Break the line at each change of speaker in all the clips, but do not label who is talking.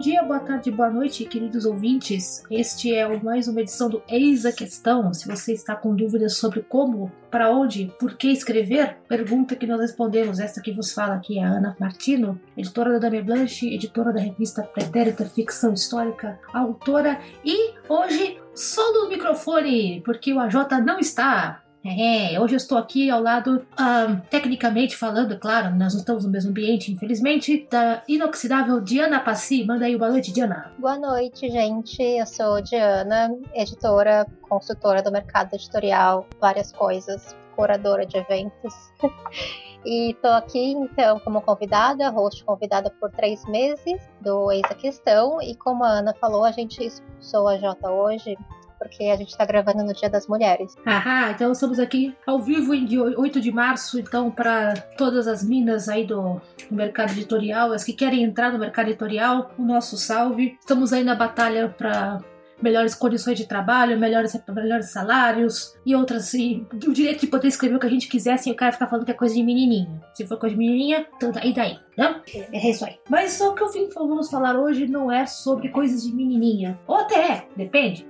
dia, boa tarde, boa noite, queridos ouvintes. Este é mais uma edição do Eis a Questão. Se você está com dúvidas sobre como, para onde, por que escrever, pergunta que nós respondemos. Esta que vos fala aqui é a Ana Martino, editora da Dame Blanche, editora da revista Pretérita Ficção Histórica, autora e hoje só no microfone, porque o AJ não está. É, hoje eu estou aqui ao lado, tecnicamente falando, claro, nós não estamos no mesmo ambiente, infelizmente, da inoxidável Diana Passi. Manda aí boa noite, Diana.
Boa noite, gente. Eu sou Diana, editora, consultora do mercado editorial, várias coisas, curadora de eventos. E estou aqui, então, como convidada, host convidada por três meses do Eis a Questão. E como a Ana falou, a gente expulsou a Jota hoje porque a gente está gravando no Dia das Mulheres.
Aham, então estamos aqui ao vivo em 8 de março, então para todas as minas aí do mercado editorial, as que querem entrar no mercado editorial, o nosso salve. Estamos aí na batalha para melhores condições de trabalho, melhores, melhores salários e outras. E o direito de poder escrever o que a gente quiser sem o cara ficar falando que é coisa de menininha. Se for coisa de menininha, então e daí, né? É isso aí. Mas só que o que vamos falar hoje não é sobre coisas de menininha. Ou até é, depende.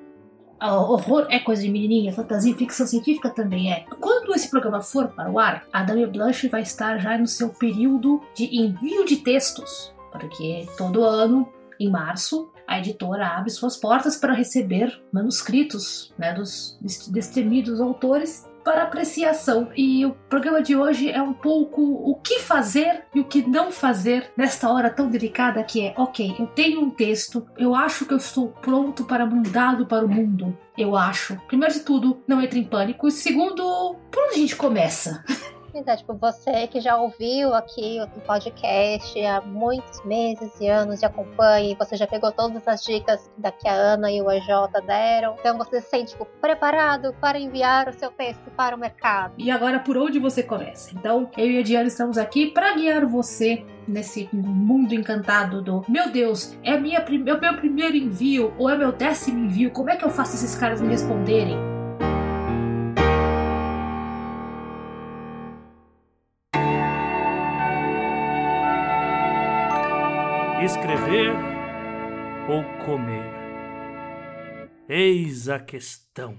Horror é coisa de menininha, fantasia ficção científica também é. Quando esse programa for para o ar, a Dame Blanche vai estar já no seu período de envio de textos, porque todo ano, em março, a editora abre suas portas para receber manuscritos né, dos destemidos autores para apreciação. E o programa de hoje é um pouco o que fazer e o que não fazer nesta hora tão delicada que é, ok, eu tenho um texto, eu acho que eu estou pronto para mandá-lo para o mundo. Eu acho. Primeiro de tudo, não entre em pânico. Segundo, por onde a gente começa?
Então, tipo, você que já ouviu aqui o podcast há muitos meses e anos e acompanha, e você já pegou todas as dicas da que a Ana e o EJ deram, então você se sente tipo, preparado para enviar o seu texto para o mercado.
E agora, por onde você começa? Então, eu e a Diana estamos aqui para guiar você nesse mundo encantado do meu Deus, é minha, é o meu primeiro envio ou é meu décimo envio? Como é que eu faço esses caras me responderem?
Escrever ou comer? Eis a questão.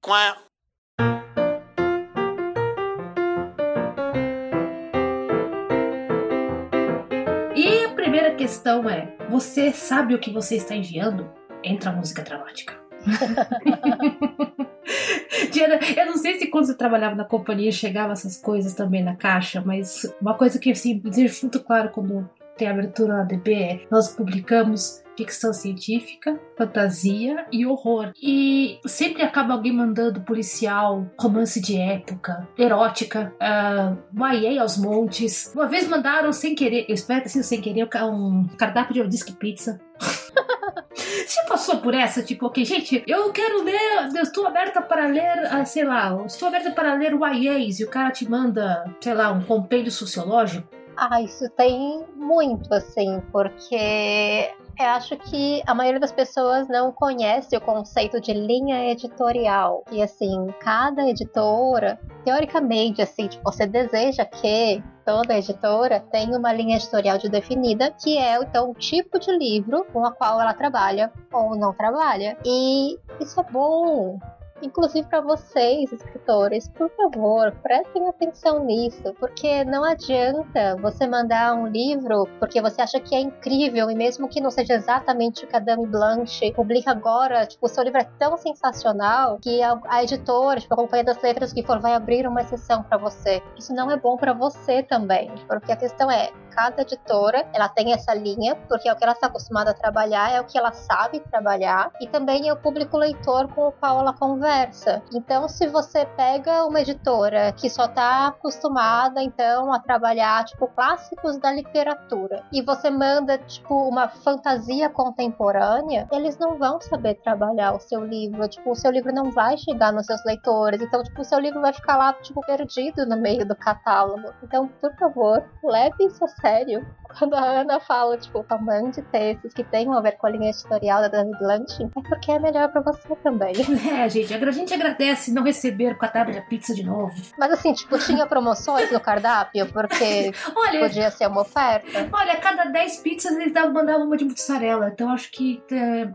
Quá.
E a primeira questão é: você sabe o que você está enviando? Entra a música dramática. Diana, eu não sei se quando você trabalhava na companhia chegava essas coisas também na caixa, mas uma coisa que assim, deixa muito claro quando tem abertura na DB, nós publicamos ficção científica, fantasia e horror. E sempre acaba alguém mandando policial, romance de época, erótica, uh, YA aos montes. Uma vez mandaram sem querer, eu espero que sem querer, um cardápio de disque pizza. Você passou por essa? Tipo, ok, gente, eu quero ler, eu estou aberta para ler, ah, sei lá, estou aberta para ler YAs e o cara te manda, sei lá, um compêndio sociológico.
Ah, isso tem muito, assim, porque eu acho que a maioria das pessoas não conhece o conceito de linha editorial. E assim, cada editora, teoricamente, assim, tipo, você deseja que toda editora tenha uma linha editorial de definida, que é então o tipo de livro com a qual ela trabalha ou não trabalha. E isso é bom, Inclusive para vocês, escritores, por favor, prestem atenção nisso, porque não adianta você mandar um livro porque você acha que é incrível e mesmo que não seja exatamente o que a Dame Blanche publica agora, tipo, o seu livro é tão sensacional que a, a editora, tipo, a Companhia das Letras que for vai abrir uma exceção para você. Isso não é bom para você também, porque a questão é, cada editora ela tem essa linha, porque é o que ela está acostumada a trabalhar, é o que ela sabe trabalhar, e também é o público leitor com o qual ela conversa. Então, se você pega uma editora que só está acostumada, então, a trabalhar, tipo, clássicos da literatura, e você manda, tipo, uma fantasia contemporânea, eles não vão saber trabalhar o seu livro, tipo, o seu livro não vai chegar nos seus leitores, então, tipo, o seu livro vai ficar lá, tipo, perdido no meio do catálogo. Então, por favor, leve isso a sério. Quando a Ana fala, tipo, tamanho de textos que tem a ver com a linha editorial da David Lunch, é porque é melhor pra você também.
É, gente, a gente agradece não receber com a tábua de pizza de novo.
Mas assim, tipo, tinha promoções no cardápio, porque olha, podia ser uma oferta.
Olha, a cada 10 pizzas eles davam, mandavam uma de mussarela, então acho que é,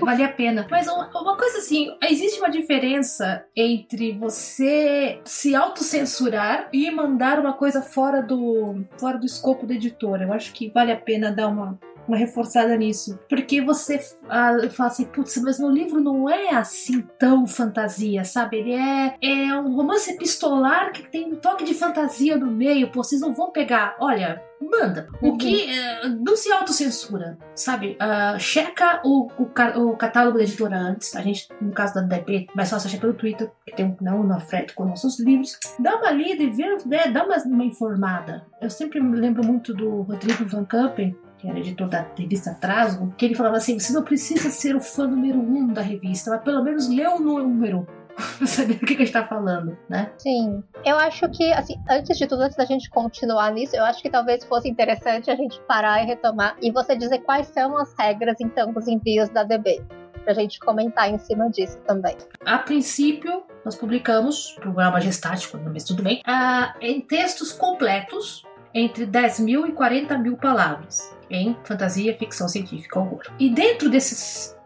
vale a pena. Mas uma coisa assim, existe uma diferença entre você se autocensurar e mandar uma coisa fora do, fora do escopo da editora. Eu acho que vale a pena dar uma, uma reforçada nisso. Porque você ah, fala assim, putz, mas meu livro não é assim tão fantasia, sabe? Ele é, é um romance epistolar que tem um toque de fantasia no meio. Pô, vocês não vão pegar. Olha, manda. O que uh, não se autocensura, sabe? Uh, checa o, o, o, catálogo da editora antes. A gente, no caso da DP, mais fácil achar pelo Twitter, que tem um não na frete com nossos livros. Dá uma lida e vê, né, dá uma, uma informada. Eu sempre me lembro muito do Rodrigo Van Campen, que era editor da revista Atraso, que ele falava assim: você não precisa ser o fã número um da revista, mas pelo menos lê o número saber do que, que a gente tá falando, né?
Sim. Eu acho que, assim, antes de tudo, antes da gente continuar nisso, eu acho que talvez fosse interessante a gente parar e retomar e você dizer quais são as regras, então, dos envios da DB. Pra gente comentar em cima disso também.
A princípio, nós publicamos, programa majestático, mas tudo bem, uh, em textos completos, entre 10 mil e 40 mil palavras, em fantasia, ficção científica, horror. E dentro desses,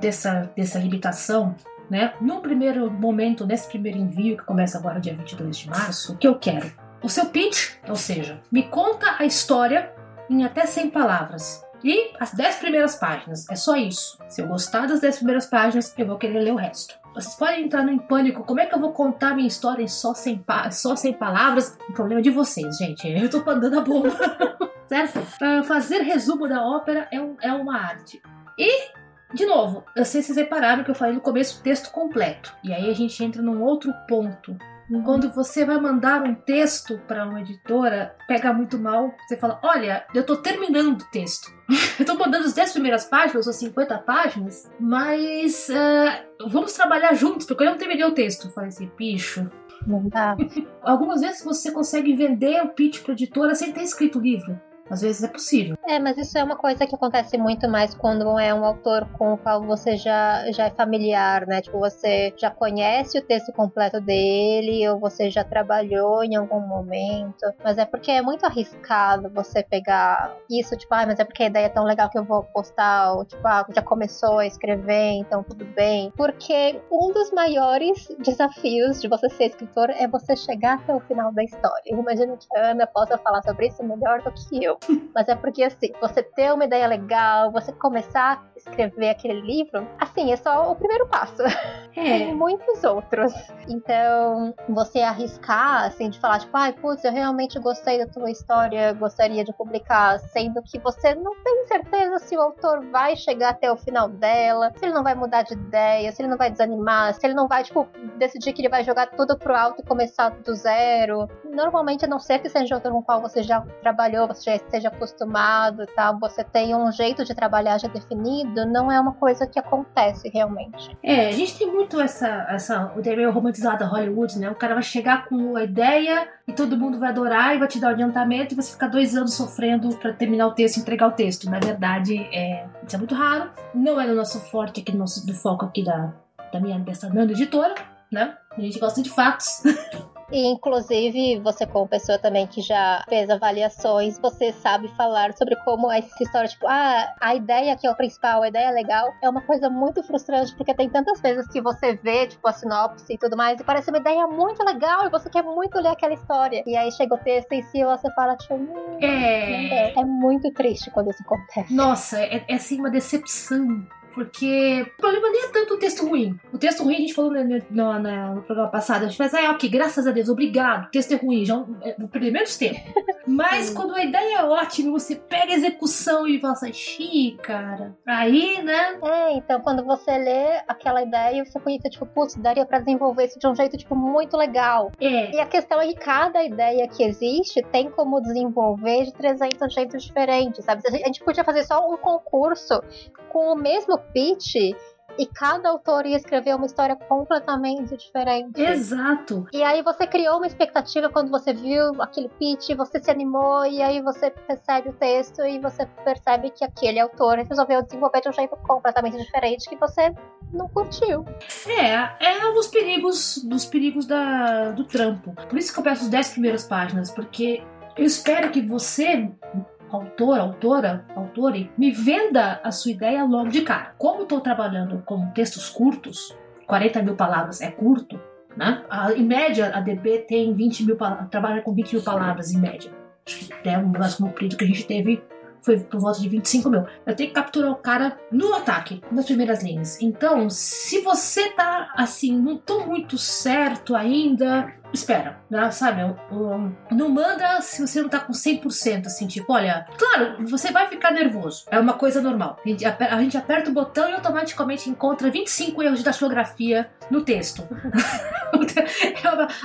dessa, dessa limitação, né? No primeiro momento, nesse primeiro envio, que começa agora dia 22 de março, o que eu quero? O seu pitch, ou seja, me conta a história em até 100 palavras. E as 10 primeiras páginas, é só isso. Se eu gostar das 10 primeiras páginas, eu vou querer ler o resto. Vocês podem entrar em pânico. Como é que eu vou contar minha história só 100, só 100 palavras? O problema é de vocês, gente. Eu tô mandando a bomba. certo? Uh, fazer resumo da ópera é, um, é uma arte. E de novo, eu sei se vocês repararam que eu falei no começo texto completo. E aí a gente entra num outro ponto. Quando você vai mandar um texto para uma editora, pega muito mal. Você fala: Olha, eu tô terminando o texto. eu tô mandando as 10 primeiras páginas ou 50 páginas, mas uh, vamos trabalhar juntos, porque eu não terminei o texto. Eu falei assim: bicho,
não dá.
Algumas vezes você consegue vender o pitch para editora sem ter escrito o livro. Às vezes é possível.
É, mas isso é uma coisa que acontece muito mais quando é um autor com o qual você já, já é familiar, né? Tipo, você já conhece o texto completo dele, ou você já trabalhou em algum momento. Mas é porque é muito arriscado você pegar isso, tipo, ah, mas é porque a ideia é tão legal que eu vou postar, ou tipo, ah, já começou a escrever, então tudo bem. Porque um dos maiores desafios de você ser escritor é você chegar até o final da história. Eu imagino que a Ana possa falar sobre isso melhor do que eu. Mas é porque, assim, você ter uma ideia legal, você começar a escrever aquele livro, assim, é só o primeiro passo. É. Tem muitos outros. Então, você arriscar, assim, de falar, tipo, ai, putz, eu realmente gostei da tua história, gostaria de publicar, sendo que você não tem certeza se o autor vai chegar até o final dela, se ele não vai mudar de ideia, se ele não vai desanimar, se ele não vai, tipo, decidir que ele vai jogar tudo pro alto e começar do zero. Normalmente, a não ser que seja um autor com o qual você já trabalhou, você já esteja acostumado tal, você tem um jeito de trabalhar já definido, não é uma coisa que acontece realmente.
É, a gente tem muito essa, essa o meio romantizado da Hollywood, né? O cara vai chegar com a ideia e todo mundo vai adorar e vai te dar o adiantamento e você fica dois anos sofrendo para terminar o texto e entregar o texto. Na verdade, é, isso é muito raro. Não é no nosso forte aqui, no nosso do foco aqui da, da minha dessa Nando editora, né? A gente gosta de fatos.
E, inclusive, você, como pessoa também que já fez avaliações, você sabe falar sobre como essa história, tipo, ah, a ideia que é o principal, a ideia é legal, é uma coisa muito frustrante, porque tem tantas vezes que você vê, tipo, a sinopse e tudo mais, e parece uma ideia muito legal, e você quer muito ler aquela história. E aí chega o texto em si e você fala, tipo, hum, é... é muito triste quando isso acontece.
Nossa, é, é assim uma decepção porque o problema nem é tanto o texto ruim. O texto ruim a gente falou no, no, no programa passado. A gente faz, ah, ok, graças a Deus, obrigado. O texto é ruim, já é o primeiro tempo. Mas quando a ideia é ótima, você pega a execução e fala assim, cara. Aí, né?
É, então quando você lê aquela ideia, você pensa, tipo, putz, daria pra desenvolver isso de um jeito, tipo, muito legal.
É.
E a questão é que cada ideia que existe tem como desenvolver de 300 jeitos diferentes, sabe? A gente podia fazer só um concurso com o mesmo pitch e cada autor ia escrever uma história completamente diferente.
Exato.
E aí você criou uma expectativa quando você viu aquele pitch, você se animou e aí você recebe o texto e você percebe que aquele autor resolveu desenvolver de um jeito completamente diferente que você não curtiu.
É, é um dos perigos, dos perigos da, do trampo. Por isso que eu peço as 10 primeiras páginas, porque eu espero que você autor, autora, autore, me venda a sua ideia logo de cara. Como estou trabalhando com textos curtos, 40 mil palavras é curto, né? A, em média, a DB tem 20 mil trabalha com 20 mil palavras em média. Até o máximo comprido que a gente teve foi por volta de 25 mil. Eu tenho que capturar o cara no ataque, nas primeiras linhas. Então, se você tá assim, não tô muito certo ainda, espera, né? sabe? Não manda se você não tá com 100%, assim, tipo, olha, claro, você vai ficar nervoso, é uma coisa normal. A gente aperta o botão e automaticamente encontra 25 erros de datilografia no texto.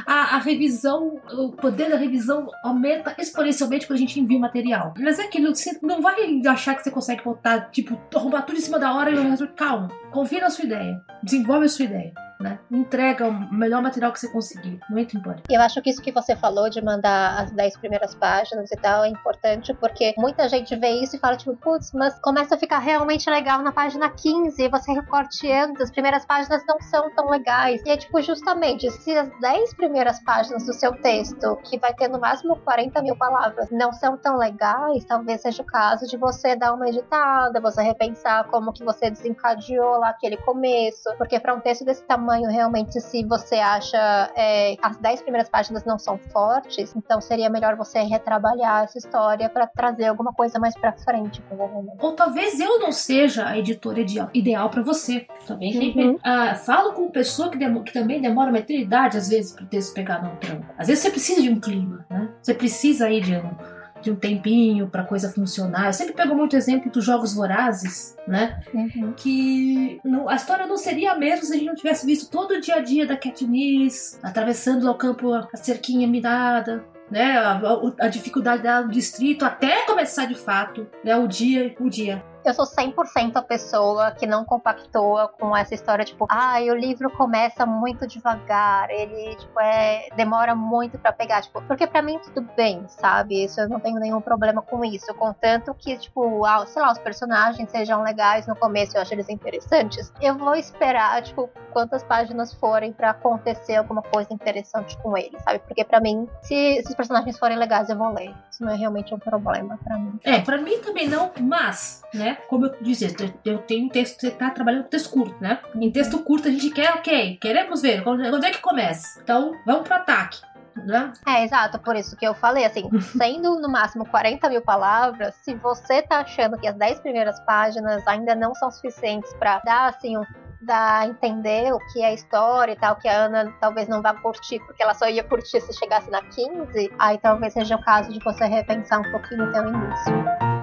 a, a, revisão, o poder da revisão aumenta exponencialmente quando a gente envia o material. Mas é aquilo, você não vai achar que você consegue botar, tipo, arrumar tudo em cima da hora e calma, confia na sua ideia, desenvolve a sua ideia né? Entrega o melhor material que você conseguir. Muito importante.
Eu acho que isso que você falou de mandar as 10 primeiras páginas e tal é importante porque muita gente vê isso e fala, tipo, putz, mas começa a ficar realmente legal na página 15 e você recorteando, as primeiras páginas não são tão legais. E é tipo, justamente, se as 10 primeiras páginas do seu texto, que vai ter no máximo 40 mil palavras, não são tão legais, talvez seja o caso de você dar uma editada, você repensar como que você desencadeou lá aquele começo, porque para um texto desse tamanho tamanho, realmente, se você acha é, as 10 primeiras páginas não são fortes, então seria melhor você retrabalhar essa história para trazer alguma coisa mais para frente, provavelmente.
Ou talvez eu não seja a editora ideal para você. Também uhum. uh, falo com pessoa que, que, também demora uma eternidade, às vezes, para o texto pegar no tranco. Às vezes você precisa de um clima, né? Você precisa aí de um de um tempinho para coisa funcionar. Eu sempre pego muito exemplo dos jogos vorazes, né? Uhum. Que não, a história não seria a mesma se a gente não tivesse visto todo o dia a dia da Katniss atravessando lá o campo, a cerquinha minada, né? A, a, a dificuldade no distrito até começar de fato, né? O dia, o dia
eu sou 100% a pessoa que não compactua com essa história, tipo, ah, o livro começa muito devagar, ele, tipo, é, demora muito para pegar, tipo, porque para mim tudo bem, sabe? Isso eu não tenho nenhum problema com isso, contanto que, tipo, ah, sei lá, os personagens sejam legais no começo, eu acho eles interessantes, eu vou esperar, tipo, quantas páginas forem para acontecer alguma coisa interessante com eles, sabe? Porque para mim, se, se os personagens forem legais, eu vou ler. Isso não é realmente um problema para mim.
É, para mim também não, mas, né? Como eu disse, eu tenho um texto, você tá trabalhando com texto curto, né? Em texto curto a gente quer, ok, queremos ver, quando é que começa? Então, vamos pro ataque. Né?
É, exato, por isso que eu falei, assim, sendo no máximo 40 mil palavras, se você tá achando que as 10 primeiras páginas ainda não são suficientes para dar, assim, um dar a entender o que é a história e tal, que a Ana talvez não vá curtir, porque ela só ia curtir se chegasse na 15, aí talvez seja o caso de você repensar um pouquinho o seu início.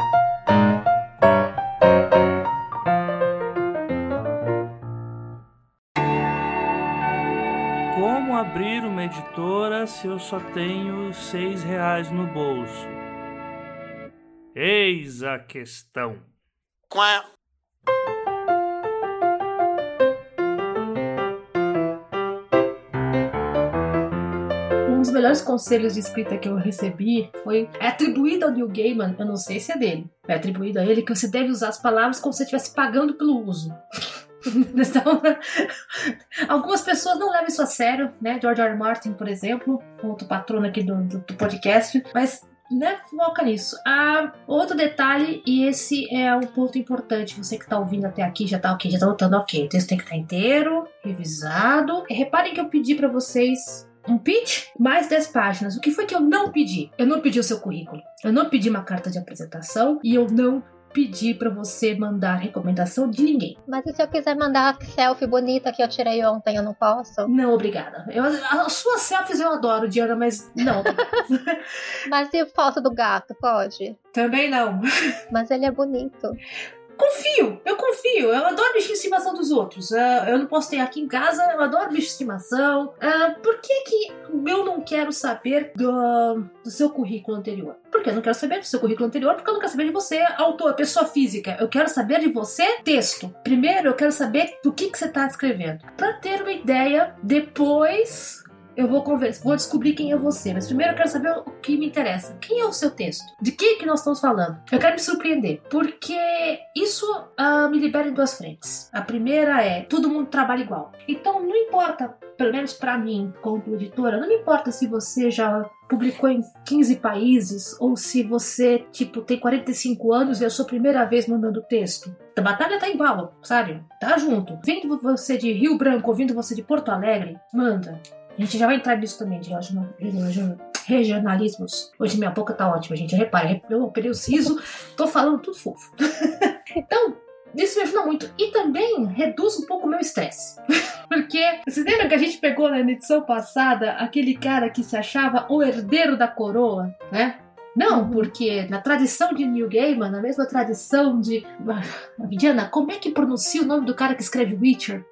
abrir uma editora se eu só tenho seis reais no bolso? Eis a questão. Quá.
Dos melhores conselhos de escrita que eu recebi foi é atribuído ao Neil Gaiman, eu não sei se é dele, é atribuído a ele que você deve usar as palavras como se você estivesse pagando pelo uso. Então, algumas pessoas não levam isso a sério, né? George R. R. Martin, por exemplo, outro patrono aqui do, do, do podcast, mas né, foca nisso. Ah, outro detalhe, e esse é um ponto importante, você que está ouvindo até aqui já está ok, já está notando ok, o texto tem que estar tá inteiro, revisado. E reparem que eu pedi para vocês um pitch, mais 10 páginas. O que foi que eu não pedi? Eu não pedi o seu currículo, eu não pedi uma carta de apresentação e eu não pedir para você mandar recomendação de ninguém.
Mas e se eu quiser mandar a selfie bonita que eu tirei ontem, eu não posso?
Não, obrigada. Eu, as suas selfies eu adoro, Diana, mas não.
mas e foto do gato, pode?
Também não.
Mas ele é bonito.
confio, eu confio. Eu adoro bicho de estimação dos outros. Uh, eu não posso ter aqui em casa, eu adoro bicho de estimação. Uh, por que, que eu não quero saber do, do seu currículo anterior? Porque eu não quero saber do seu currículo anterior, porque eu não quero saber de você, autor, pessoa física. Eu quero saber de você, texto. Primeiro, eu quero saber do que, que você está escrevendo. Para ter uma ideia, depois eu vou conversar, vou descobrir quem é você, mas primeiro eu quero saber o que me interessa. Quem é o seu texto? De que que nós estamos falando? Eu quero me surpreender, porque isso uh, me libera em duas frentes. A primeira é todo mundo trabalha igual. Então não importa, pelo menos para mim, como editora, não me importa se você já publicou em 15 países ou se você, tipo, tem 45 anos e é a sua primeira vez mandando texto. A batalha tá igual, sabe? Tá junto. Vindo você de Rio Branco, ouvindo você de Porto Alegre, manda. A gente já vai entrar nisso também, de regionalismos. Hoje minha boca tá ótima, gente. Repare, eu operei o siso, tô falando tudo fofo. então, isso me ajuda muito. E também reduz um pouco o meu estresse. Porque, vocês lembram que a gente pegou na edição passada aquele cara que se achava o herdeiro da coroa, né? Não, uhum. porque na tradição de New Gaiman, na mesma tradição de. Diana, como é que pronuncia o nome do cara que escreve Witcher?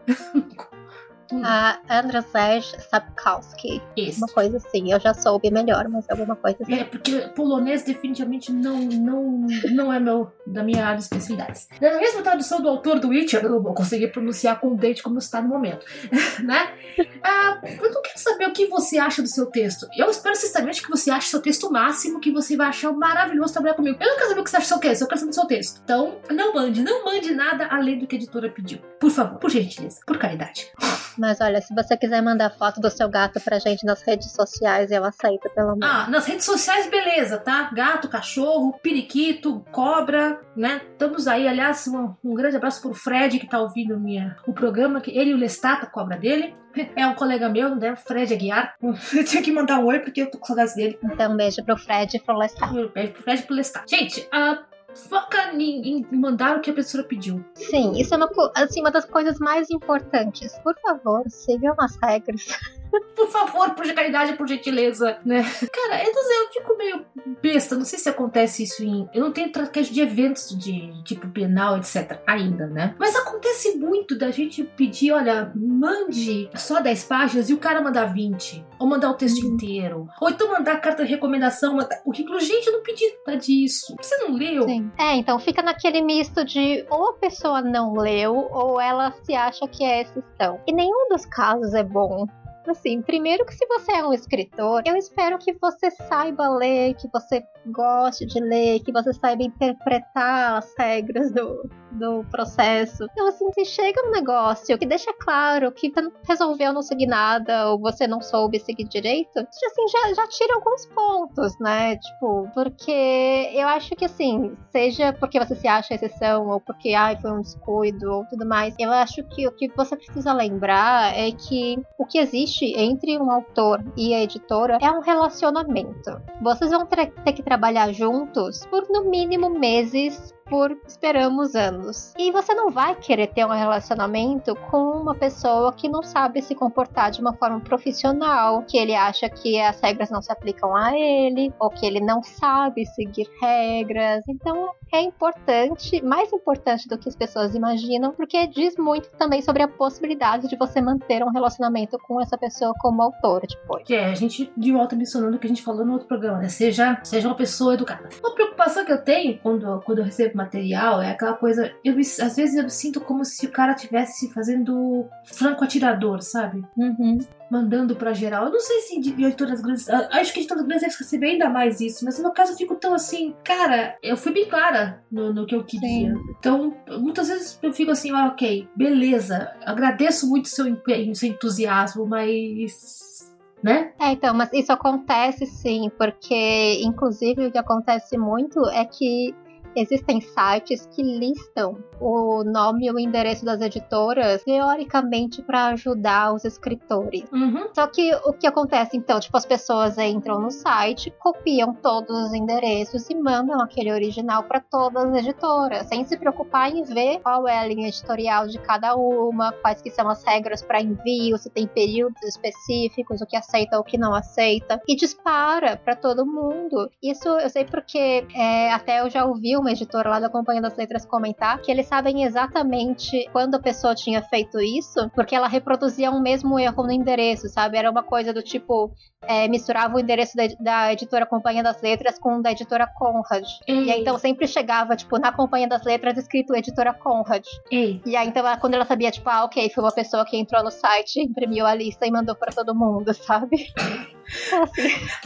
Hum. A Andrzej Sapkowski. Isso. Uma coisa assim. Eu já soube melhor, mas alguma coisa assim.
É, porque polonês definitivamente não, não, não é meu, da minha área de especialidades. Na mesma tradução do autor do Witcher, eu não vou conseguir pronunciar com o dente como está no momento. né? Ah, eu não quero saber o que você acha do seu texto. Eu espero sinceramente que você ache seu texto máximo, que você vai achar maravilhoso trabalhar comigo. Eu não quero saber o que você acha do seu texto, eu quero saber do seu texto. Então, não mande, não mande nada além do que a editora pediu. Por favor, por gentileza, por caridade.
Mas olha, se você quiser mandar foto do seu gato pra gente nas redes sociais, eu aceito, pelo menos.
Ah, nas redes sociais, beleza, tá? Gato, cachorro, periquito, cobra, né? Estamos aí. Aliás, um, um, grande abraço pro Fred que tá ouvindo minha, o programa, que ele e o Lestat, a cobra dele. É um colega meu, né? Fred Aguiar. Eu tinha que mandar um oi porque eu tô com saudades dele.
Então, um beijo pro Fred e pro Lestat.
Um beijo pro Fred e pro Lestat. Gente, uh, foca em, em, mandar o que a pessoa pediu.
Sim, isso é uma, assim, uma das coisas mais importantes. Por favor, sigam as regras.
por favor, por caridade, por gentileza, né? Cara, eu, eu fico meio besta, não sei se acontece isso em. Eu não tenho estratégia de eventos de tipo penal, etc. ainda, né? Mas acontece muito da gente pedir, olha, mande só 10 páginas e o cara mandar 20. Ou mandar o texto hum. inteiro. Ou então mandar carta de recomendação, mandar currículo. Gente, eu não pedi nada disso. Você não leu?
Sim. É, então fica naquele misto de ou a pessoa não leu ou ela se acha que é exceção. E nenhum dos casos é bom. Assim, primeiro que se você é um escritor, eu espero que você saiba ler, que você goste de ler, que você saiba interpretar as regras do, do processo. Então, assim, se chega um negócio que deixa claro que resolveu não seguir nada ou você não soube seguir direito, assim, já, já tira alguns pontos, né? Tipo, porque eu acho que, assim, seja porque você se acha exceção ou porque, ai, foi um descuido ou tudo mais, eu acho que o que você precisa lembrar é que o que existe entre um autor e a editora é um relacionamento. Vocês vão ter, ter que trabalhar juntos por no mínimo meses por esperamos anos. E você não vai querer ter um relacionamento com uma pessoa que não sabe se comportar de uma forma profissional, que ele acha que as regras não se aplicam a ele, ou que ele não sabe seguir regras. Então é importante, mais importante do que as pessoas imaginam, porque diz muito também sobre a possibilidade de você manter um relacionamento com essa pessoa como autor depois.
Que é, a gente de volta mencionando o que a gente falou no outro programa, né? Seja, seja uma pessoa educada. Preocupação que eu tenho quando, quando eu recebo material é aquela coisa. Eu às vezes eu sinto como se o cara estivesse fazendo franco atirador, sabe?
Uhum.
Mandando pra geral. Eu não sei se de editoras grandes. Acho que editoras grandes devem receber ainda mais isso, mas no meu caso eu fico tão assim. Cara, eu fui bem clara no, no que eu queria. Sim. Então, muitas vezes eu fico assim, ah, ok, beleza. Agradeço muito seu empenho, seu entusiasmo, mas né?
É, então, mas isso acontece sim, porque inclusive o que acontece muito é que Existem sites que listam o nome e o endereço das editoras, teoricamente, para ajudar os escritores.
Uhum.
Só que o que acontece então? Tipo, as pessoas entram no site, copiam todos os endereços e mandam aquele original para todas as editoras, sem se preocupar em ver qual é a linha editorial de cada uma, quais que são as regras para envio, se tem períodos específicos, o que aceita ou o que não aceita, e dispara para todo mundo. Isso eu sei porque é, até eu já ouvi uma editora lá da Companhia das Letras comentar que eles sabem exatamente quando a pessoa tinha feito isso, porque ela reproduzia um mesmo erro no endereço, sabe? Era uma coisa do tipo, é, misturava o endereço da, da, editora Companhia das Letras com o da editora Conrad. Ei. E aí, então sempre chegava, tipo, na Companhia das Letras escrito editora Conrad.
Ei.
E aí, então, quando ela sabia, tipo, ah, ok, foi uma pessoa que entrou no site, imprimiu a lista e mandou para todo mundo, sabe?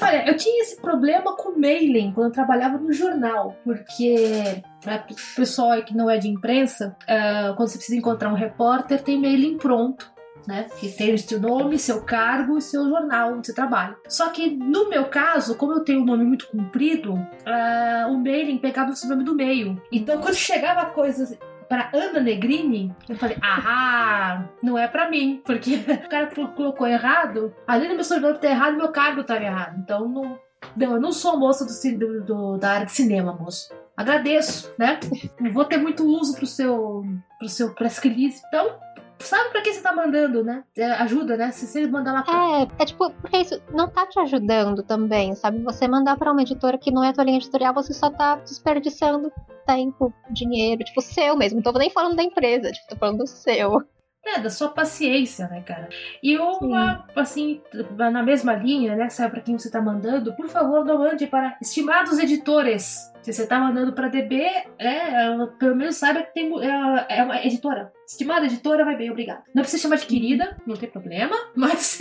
Olha, eu tinha esse problema com mailing quando eu trabalhava no jornal, porque para o pessoal que não é de imprensa, uh, quando você precisa encontrar um repórter, tem mailing pronto né? Que tem o seu nome, seu cargo e seu jornal onde você trabalha. Só que no meu caso, como eu tenho um nome muito comprido, uh, o mailing pegava o nome do meio. Então quando chegava coisas para Ana Negrini, eu falei, ah, não é para mim, porque o cara colocou errado, além do meu sobrenome ter errado, meu cargo estava errado. Então não, não, eu não sou moça do, do, do, da área de cinema, moço. Agradeço, né? Não vou ter muito uso pro seu, pro seu press release. Então, sabe pra que você tá mandando, né? É, ajuda, né? Se você mandar
uma. É, é tipo, porque isso não tá te ajudando também, sabe? Você mandar pra uma editora que não é tua linha editorial, você só tá desperdiçando tempo, dinheiro, tipo, seu mesmo. Não tô nem falando da empresa, tipo, tô falando do seu.
É, da sua paciência, né, cara? E uma, assim, na mesma linha, né, sabe pra quem você tá mandando, por favor, não mande para estimados editores. Se você tá mandando para DB, é, pelo menos saiba que tem, é, é uma editora. Estimada editora, vai bem, obrigado. Não precisa chamar de querida, não tem problema, mas,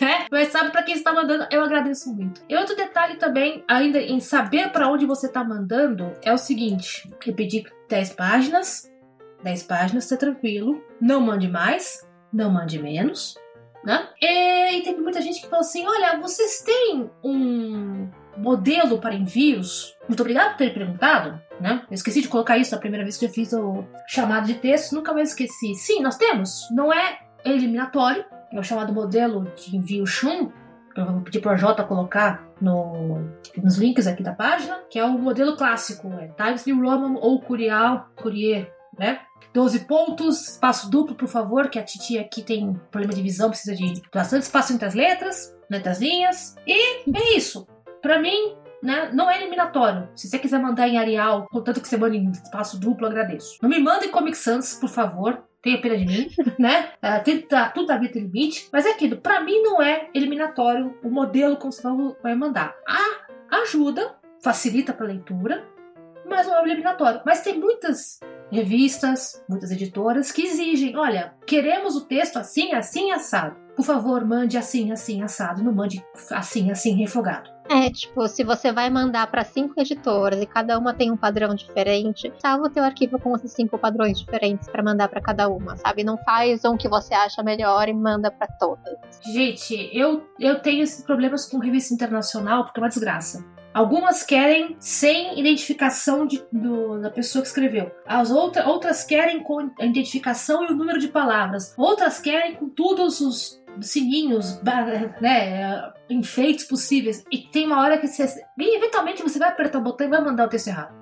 né, mas sabe para quem está mandando, eu agradeço muito. E outro detalhe também, ainda em saber para onde você tá mandando, é o seguinte: repetir 10 páginas, 10 páginas, tá tranquilo. Não mande mais, não mande menos. Né? E, teve muita gente que falou assim: olha, vocês têm um modelo para envios? Muito obrigado por ter perguntado. Né? Eu esqueci de colocar isso na primeira vez que eu fiz o chamado de texto, nunca mais esqueci. Sim, nós temos. Não é eliminatório, é o chamado modelo de envio Shun. Eu vou pedir para a Jota colocar no, nos links aqui da página, que é o modelo clássico, é Times New Roman ou Curial, Courier, né? 12 pontos, espaço duplo, por favor, que a titia aqui tem problema de visão, precisa de bastante espaço entre as letras, entre as linhas. E é isso. Para mim, né, não é eliminatório. Se você quiser mandar em Arial, contanto que você mande em espaço duplo, agradeço. Não me mande em Comic Sans, por favor. Tenha pena de mim, né? Uh, tem, tá, tudo da vida tem limite. Mas é aquilo, pra mim não é eliminatório o modelo que você vai mandar. Ah, ajuda, facilita pra leitura, mas não é eliminatório. Mas tem muitas revistas, muitas editoras que exigem: olha, queremos o texto assim, assim, assado. Por favor, mande assim, assim, assado. Não mande assim, assim, refogado.
É, tipo, se você vai mandar para cinco editoras e cada uma tem um padrão diferente, salva o teu arquivo com esses cinco padrões diferentes para mandar para cada uma, sabe? Não faz um que você acha melhor e manda para todas.
Gente, eu, eu tenho esses problemas com revista internacional porque é uma desgraça. Algumas querem sem identificação de, do, da pessoa que escreveu. As outra, outras querem com a identificação e o número de palavras. Outras querem com todos os sininhos, né, enfeites possíveis. E tem uma hora que você. E eventualmente você vai apertar o botão e vai mandar o texto errado.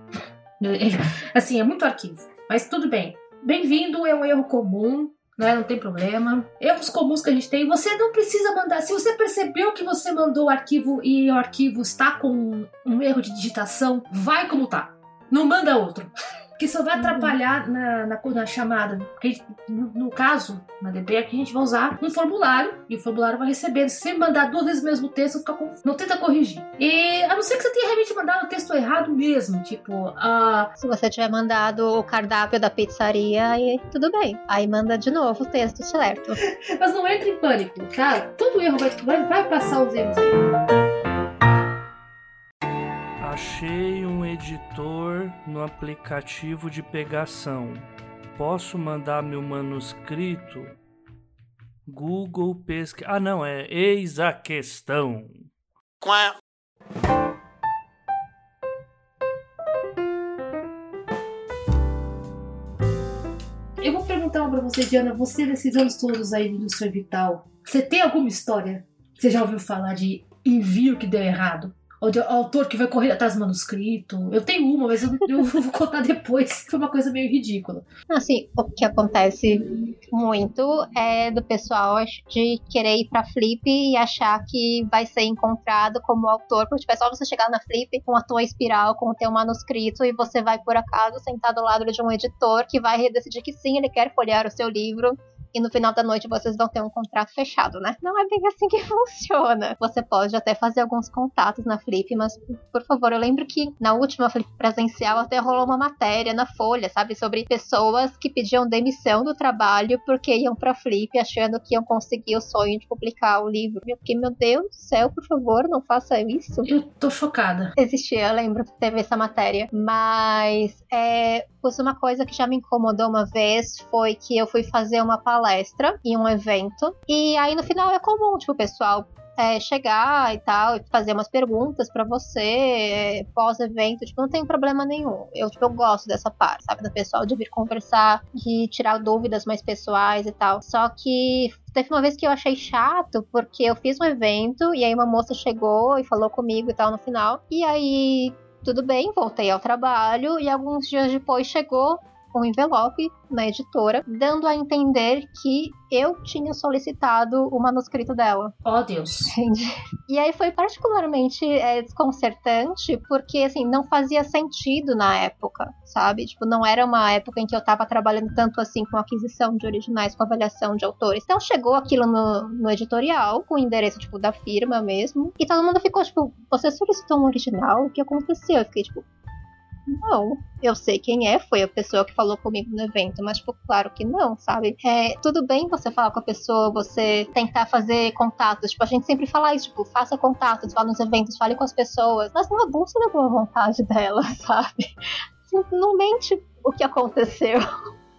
Assim, é muito arquivo. Mas tudo bem. Bem-vindo, é um erro comum né? Não tem problema. Erros comuns que a gente tem, você não precisa mandar. Se você percebeu que você mandou o arquivo e o arquivo está com um erro de digitação, vai como tá. Não manda outro que só vai uhum. atrapalhar na, na, na chamada. Porque no, no, caso, na DB, aqui a gente vai usar um formulário e o formulário vai receber. Se você mandar duas vezes o mesmo texto, fica com... não tenta corrigir. E a não ser que você tenha realmente mandado o texto errado mesmo, tipo. Uh...
Se você tiver mandado o cardápio da pizzaria, aí tudo bem. Aí manda de novo o texto certo.
Mas não entre em pânico, tá? Todo erro vai, vai, vai passar os erros aí.
Achei um editor no aplicativo de pegação. Posso mandar meu manuscrito? Google pesquisa. Ah, não, é eis a questão. Quá.
Eu vou perguntar uma pra você, Diana. Você, nesses anos todos aí de indústria vital, você tem alguma história? Você já ouviu falar de envio que deu errado? De autor que vai correr atrás do manuscrito. Eu tenho uma, mas eu, eu vou contar depois. Foi uma coisa meio ridícula.
Assim, o que acontece muito é do pessoal de querer ir pra Flip e achar que vai ser encontrado como autor, porque tipo, é só você chegar na Flip com a tua espiral, com o teu manuscrito, e você vai, por acaso, sentar do lado de um editor que vai decidir que sim, ele quer folhear o seu livro e no final da noite vocês vão ter um contrato fechado, né? Não é bem assim que funciona. Você pode até fazer alguns contatos na Flip, mas por favor, eu lembro que na última Flip presencial até rolou uma matéria na Folha, sabe, sobre pessoas que pediam demissão do trabalho porque iam pra Flip achando que iam conseguir o sonho de publicar o livro. Eu fiquei, meu Deus do céu, por favor, não faça isso.
Eu tô chocada.
Existia, eu lembro que teve essa matéria. Mas é, uma coisa que já me incomodou uma vez foi que eu fui fazer uma palestra em um evento. E aí no final é comum, tipo, o pessoal é, chegar e tal, e fazer umas perguntas para você é, pós-evento, tipo, não tem problema nenhum. Eu, tipo, eu gosto dessa parte, sabe? Do pessoal de vir conversar, de tirar dúvidas mais pessoais e tal. Só que teve uma vez que eu achei chato, porque eu fiz um evento e aí uma moça chegou e falou comigo e tal no final. E aí tudo bem, voltei ao trabalho e alguns dias depois chegou um envelope na editora, dando a entender que eu tinha solicitado o manuscrito dela.
Oh, Deus.
E aí foi particularmente é, desconcertante, porque, assim, não fazia sentido na época, sabe? Tipo, não era uma época em que eu tava trabalhando tanto assim com aquisição de originais, com avaliação de autores. Então chegou aquilo no, no editorial, com o endereço, tipo, da firma mesmo, e todo mundo ficou, tipo, você solicitou um original? O que aconteceu? Eu fiquei, tipo, não, eu sei quem é, foi a pessoa que falou comigo no evento, mas, tipo, claro que não, sabe? É, tudo bem você falar com a pessoa, você tentar fazer contatos. Tipo, a gente sempre fala isso, tipo, faça contatos, vá nos eventos, fale com as pessoas, mas não abusa da boa vontade dela, sabe? Não mente o que aconteceu.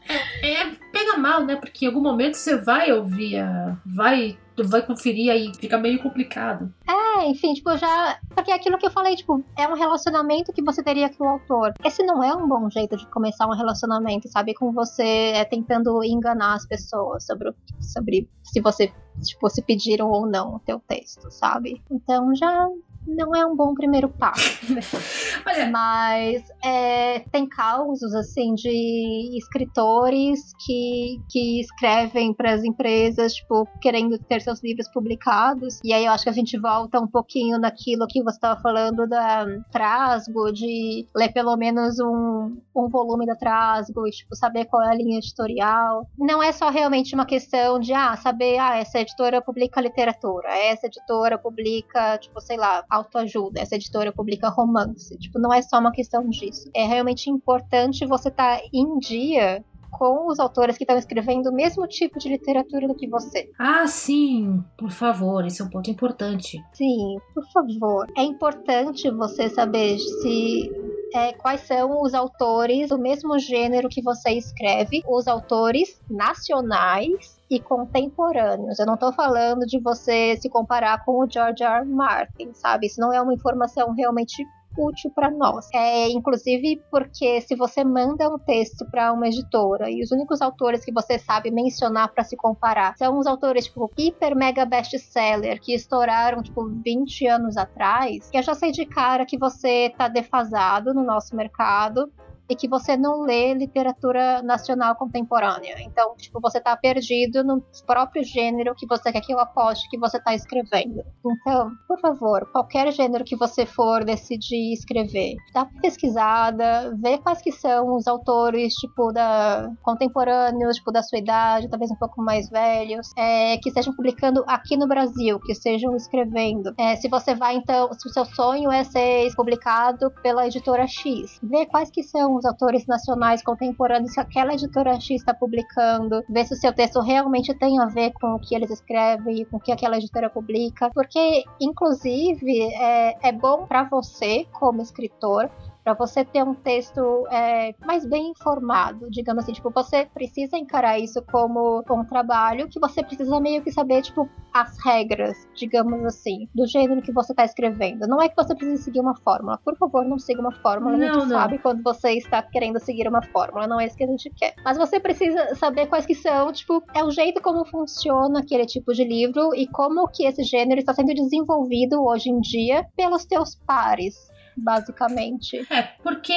É, é, pega mal, né? Porque em algum momento você vai ouvir, a, vai vai conferir aí, fica meio complicado.
É, enfim, tipo, já. Porque é aquilo que eu falei, tipo, é um relacionamento que você teria com o autor. Esse não é um bom jeito de começar um relacionamento, sabe? Com você é, tentando enganar as pessoas sobre, sobre se você, tipo, se pediram ou não o teu texto, sabe? Então já não é um bom primeiro passo. Olha. Mas é, tem causos assim de escritores que, que escrevem para as empresas, tipo, querendo ter seus livros publicados. E aí eu acho que a gente volta um pouquinho naquilo que você estava falando da Trasgo, de ler pelo menos um, um volume da Trasgo e tipo, saber qual é a linha editorial. Não é só realmente uma questão de ah, saber, ah, essa editora publica literatura, essa editora publica, tipo, sei lá, autoajuda, essa editora publica romance. Tipo, não é só uma questão disso. É realmente importante você estar tá em dia com os autores que estão escrevendo o mesmo tipo de literatura do que você.
Ah, sim, por favor, isso é um ponto importante.
Sim, por favor. É importante você saber se é, quais são os autores do mesmo gênero que você escreve, os autores nacionais e contemporâneos. Eu não estou falando de você se comparar com o George R. R. Martin, sabe? Isso não é uma informação realmente útil para nós. É, inclusive porque se você manda um texto para uma editora e os únicos autores que você sabe mencionar para se comparar são os autores tipo hiper mega best-seller que estouraram tipo 20 anos atrás, eu já sei de cara que você tá defasado no nosso mercado e que você não lê literatura nacional contemporânea. Então, tipo, você tá perdido no próprio gênero que você quer que eu aposte que você tá escrevendo. Então, por favor, qualquer gênero que você for decidir escrever, dá uma pesquisada, vê quais que são os autores, tipo, da contemporâneos, tipo, da sua idade, talvez um pouco mais velhos, é, que estejam publicando aqui no Brasil, que estejam escrevendo. É, se você vai, então, se o seu sonho é ser publicado pela editora X, vê quais que são os autores nacionais contemporâneos que aquela editora X está publicando, ver se o seu texto realmente tem a ver com o que eles escrevem, com o que aquela editora publica, porque, inclusive, é, é bom para você, como escritor, para você ter um texto é, mais bem informado, digamos assim, tipo, você precisa encarar isso como um trabalho que você precisa meio que saber, tipo, as regras, digamos assim, do gênero que você está escrevendo. Não é que você precisa seguir uma fórmula. Por favor, não siga uma fórmula. Não, a gente não. sabe quando você está querendo seguir uma fórmula. Não é isso que a gente quer. Mas você precisa saber quais que são, tipo, é o jeito como funciona aquele tipo de livro e como que esse gênero está sendo desenvolvido hoje em dia pelos teus pares basicamente.
É, porque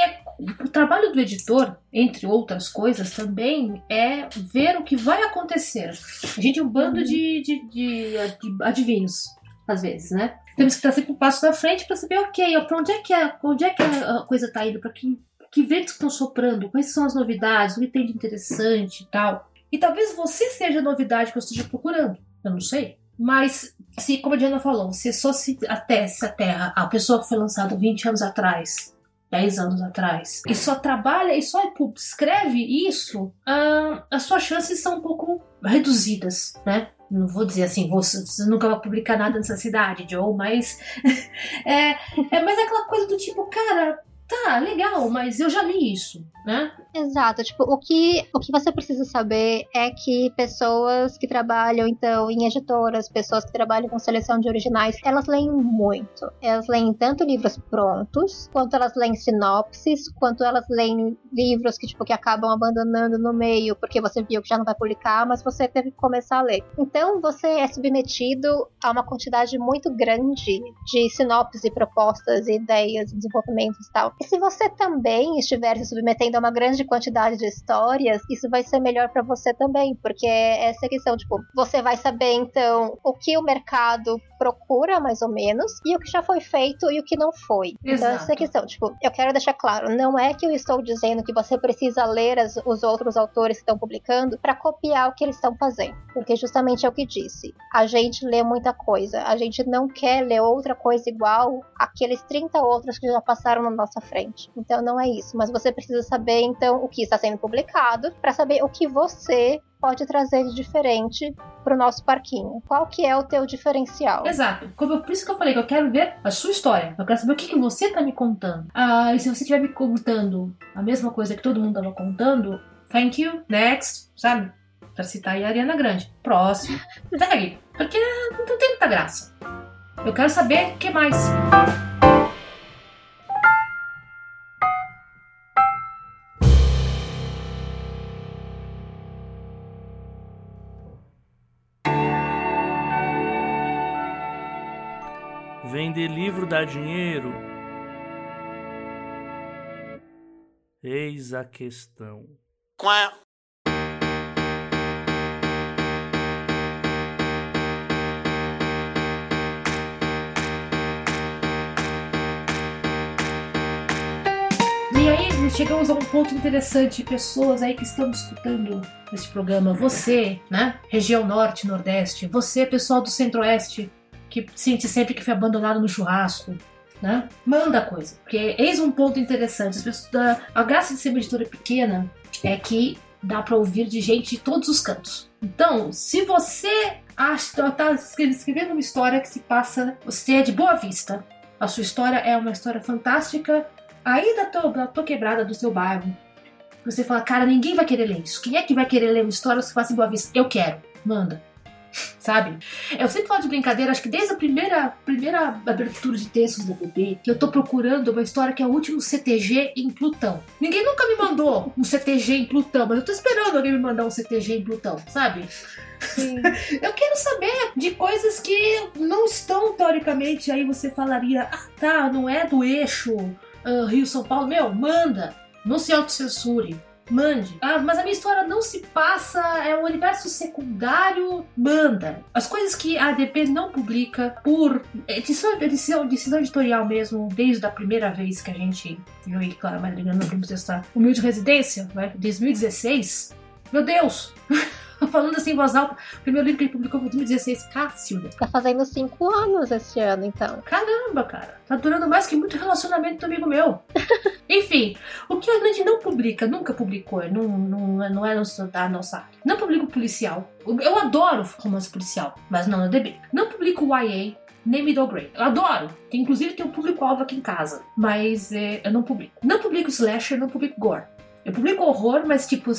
o trabalho do editor, entre outras coisas, também é ver o que vai acontecer. A gente é um bando uhum. de, de, de, de adivinhos, às vezes, né? Temos que estar sempre um passo na frente para saber, ok, para onde é que a, onde é que a coisa está indo, para que, que ventos estão soprando, quais são as novidades, o que tem de interessante e tal. E talvez você seja a novidade que eu esteja procurando. Eu não sei. Mas, se, como a Diana falou, se só se até, se até a, pessoa que foi lançada 20 anos atrás, 10 anos atrás, e só trabalha e só escreve isso, ah, as suas chances são um pouco reduzidas, né? Não vou dizer assim, você, você nunca vai publicar nada nessa cidade, Joe, mas é, é mais aquela coisa do tipo, cara, tá, legal, mas eu já li isso, né?
Exato, tipo, o que, o que você precisa saber é que pessoas que trabalham, então, em editoras, pessoas que trabalham com seleção de originais, elas leem muito. Elas leem tanto livros prontos, quanto elas leem sinopses, quanto elas leem livros que, tipo, que acabam abandonando no meio, porque você viu que já não vai publicar, mas você teve que começar a ler. Então, você é submetido a uma quantidade muito grande de sinopses e propostas, e ideias, desenvolvimentos e tal. E se você também estiver se submetendo a uma grande quantidade de histórias, isso vai ser melhor para você também, porque é essa questão, tipo, você vai saber então o que o mercado procura, mais ou menos, e o que já foi feito e o que não foi. Exato. Então, essa questão, tipo, eu quero deixar claro, não é que eu estou dizendo que você precisa ler as, os outros autores que estão publicando para copiar o que eles estão fazendo, porque justamente é o que disse. A gente lê muita coisa, a gente não quer ler outra coisa igual aqueles 30 outros que já passaram na nossa frente. Então não é isso, mas você precisa saber então o que está sendo publicado para saber o que você pode trazer de diferente para o nosso parquinho. Qual que é o teu diferencial?
Exato. Como, por isso que eu falei que eu quero ver a sua história. Eu quero saber o que, que você está me contando. Ah, e se você estiver me contando a mesma coisa que todo mundo estava contando, thank you, next, sabe? Para citar a Ariana Grande. Próximo. Segue. Porque não tem muita graça. Eu quero saber o que mais.
Vender livro dá dinheiro? Eis a questão. Quá.
E aí chegamos a um ponto interessante, pessoas aí que estão escutando esse programa, você, né, região norte, nordeste, você, pessoal do centro-oeste, que sente sempre que foi abandonado no churrasco, né? Manda coisa. Porque eis um ponto interessante. As pessoas, a graça de ser uma editora pequena é que dá para ouvir de gente de todos os cantos. Então, se você acha, tá escrevendo uma história que se passa, você é de Boa Vista, a sua história é uma história fantástica, aí da tua, da tua quebrada do seu bairro, você fala, cara, ninguém vai querer ler isso. Quem é que vai querer ler uma história que se passa em Boa Vista? Eu quero. Manda sabe? Eu sempre falo de brincadeira, acho que desde a primeira, primeira abertura de textos da BB, que eu tô procurando uma história que é o último CTG em Plutão. Ninguém nunca me mandou um CTG em Plutão, mas eu tô esperando alguém me mandar um CTG em Plutão, sabe? eu quero saber de coisas que não estão teoricamente, aí você falaria, ah tá, não é do eixo uh, Rio-São Paulo. Meu, manda, não se autocensure mande. Ah, mas a minha história não se passa, é um universo secundário, manda. As coisas que a ADP não publica por edição, edição, decisão editorial mesmo, desde a primeira vez que a gente viu aí, claro, Madrigana, vamos testar Humilde Residência, né, 2016. Meu Deus! falando assim em voz alta. O primeiro livro que ele publicou foi em 2016. Cássio.
Tá fazendo cinco anos esse ano, então.
Caramba, cara. Tá durando mais que muito relacionamento do amigo meu. Enfim, o que a gente não publica, nunca publicou, não, não, não é da nossa área. Não publico policial. Eu adoro romance policial, mas não no DB. Não publico YA, nem middle grade. Eu adoro. Tem, inclusive tem um público-alvo aqui em casa. Mas é, eu não publico. Não publico slasher, não publico gore. Eu publico horror, mas tipo,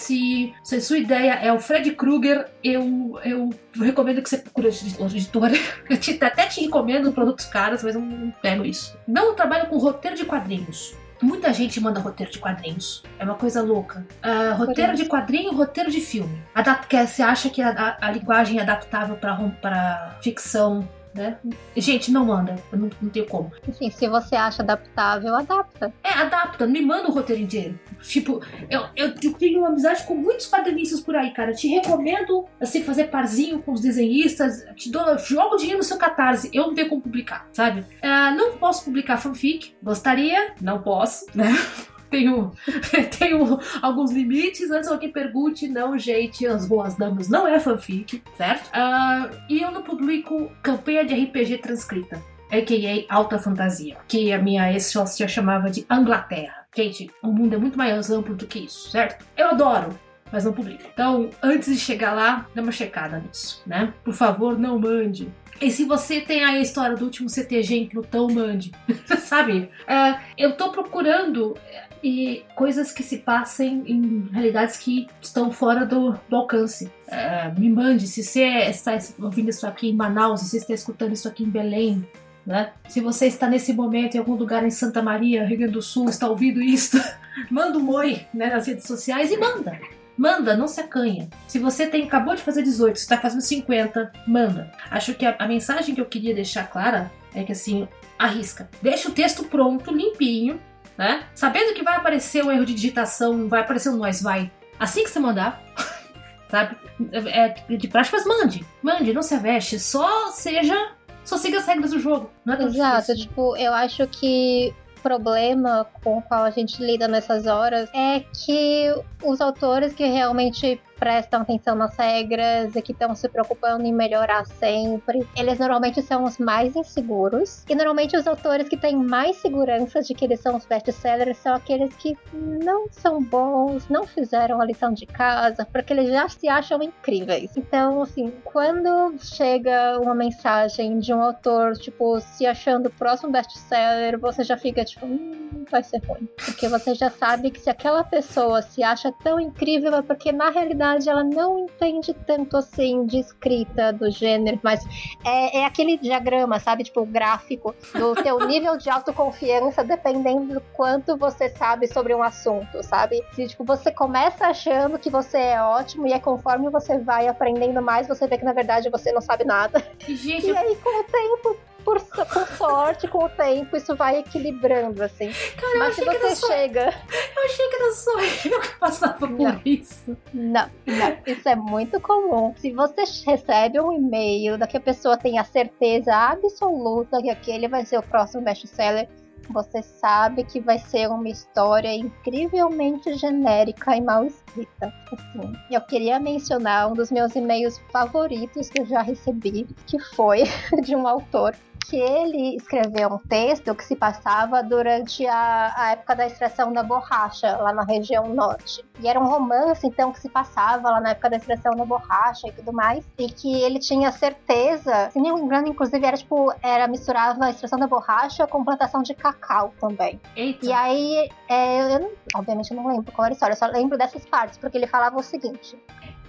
se, se sua ideia é o Fred Krueger, eu, eu recomendo que você procure a editora. Eu te, até te recomendo produtos caros, mas eu não pego isso. Não trabalho com roteiro de quadrinhos. Muita gente manda roteiro de quadrinhos. É uma coisa louca. Uh, roteiro de quadrinho, roteiro de filme. Adap que você acha que a, a, a linguagem é adaptável para ficção né? Gente, não manda. Eu não, não tenho como.
Enfim, se você acha adaptável, adapta.
É, adapta. Me manda o roteiro inteiro. Tipo, eu, eu, tenho uma amizade com muitos quadrinistas por aí, cara. Eu te recomendo, assim, fazer parzinho com os desenhistas. Te dou, jogo dinheiro no seu catarse. Eu não tenho como publicar, sabe? Uh, não posso publicar fanfic. Gostaria, não posso, né? tenho, tenho alguns limites. Antes alguém pergunte, não, gente, As Boas Damas não é fanfic, certo? Uh, e eu não publico campanha de RPG transcrita. A.K.A. Alta Fantasia, que a minha ex-sócia chamava de Anglaterra. Gente, o mundo é muito mais amplo do que isso, certo? Eu adoro, mas não publico. Então, antes de chegar lá, dê uma checada nisso, né? Por favor, não mande. E se você tem a história do último CTG em Plutão, mande. Sabe? Uh, eu tô procurando e coisas que se passem em realidades que estão fora do, do alcance. É, me mande, se você está ouvindo isso aqui em Manaus, se você está escutando isso aqui em Belém, né? Se você está nesse momento em algum lugar em Santa Maria, Rio Grande do Sul, está ouvindo isso, manda um oi né, nas redes sociais e manda. Manda, não se acanha. Se você tem, acabou de fazer 18, está fazendo 50, manda. Acho que a, a mensagem que eu queria deixar clara é que assim, arrisca. Deixa o texto pronto, limpinho, né? Sabendo que vai aparecer um erro de digitação, vai aparecer um nós vai. Assim que você mandar, sabe? É, de prática, mas mande. Mande, não se aveste. Só seja. Só siga as regras do jogo. Não é
Exato, difícil. tipo, eu acho que problema com o qual a gente lida nessas horas é que os autores que realmente prestam atenção nas regras e que estão se preocupando em melhorar sempre. Eles normalmente são os mais inseguros. E normalmente os autores que têm mais segurança de que eles são os best-sellers são aqueles que não são bons, não fizeram a lição de casa, porque eles já se acham incríveis. Então, assim, quando chega uma mensagem de um autor, tipo, se achando o próximo best-seller, você já fica tipo, hum, vai ser ruim. Porque você já sabe que se aquela pessoa se acha tão incrível é porque na realidade verdade, ela não entende tanto assim de escrita do gênero, mas é, é aquele diagrama, sabe? Tipo, o gráfico do teu nível de autoconfiança dependendo do quanto você sabe sobre um assunto, sabe? Se tipo, você começa achando que você é ótimo e é conforme você vai aprendendo mais, você vê que na verdade você não sabe nada.
Gente,
e aí, com o tempo, por, com sorte, com o tempo, isso vai equilibrando, assim.
Cara,
Mas se você
só...
chega.
Eu achei que era só eu que passava por
não.
isso.
Não, não. Isso é muito comum. Se você recebe um e-mail da que a pessoa tem a certeza absoluta que aquele vai ser o próximo best-seller, você sabe que vai ser uma história incrivelmente genérica e mal escrita. Assim, eu queria mencionar um dos meus e-mails favoritos que eu já recebi, que foi de um autor que ele escreveu um texto que se passava durante a, a, época da extração da borracha, lá na região norte. E era um romance, então, que se passava lá na época da extração da borracha e tudo mais. E que ele tinha certeza, se me lembrando, inclusive, era tipo, era misturava a extração da borracha com plantação de cacau também.
Eita.
E aí, é, eu não, obviamente eu não lembro qual era a história, eu só lembro dessas partes, porque ele falava o seguinte.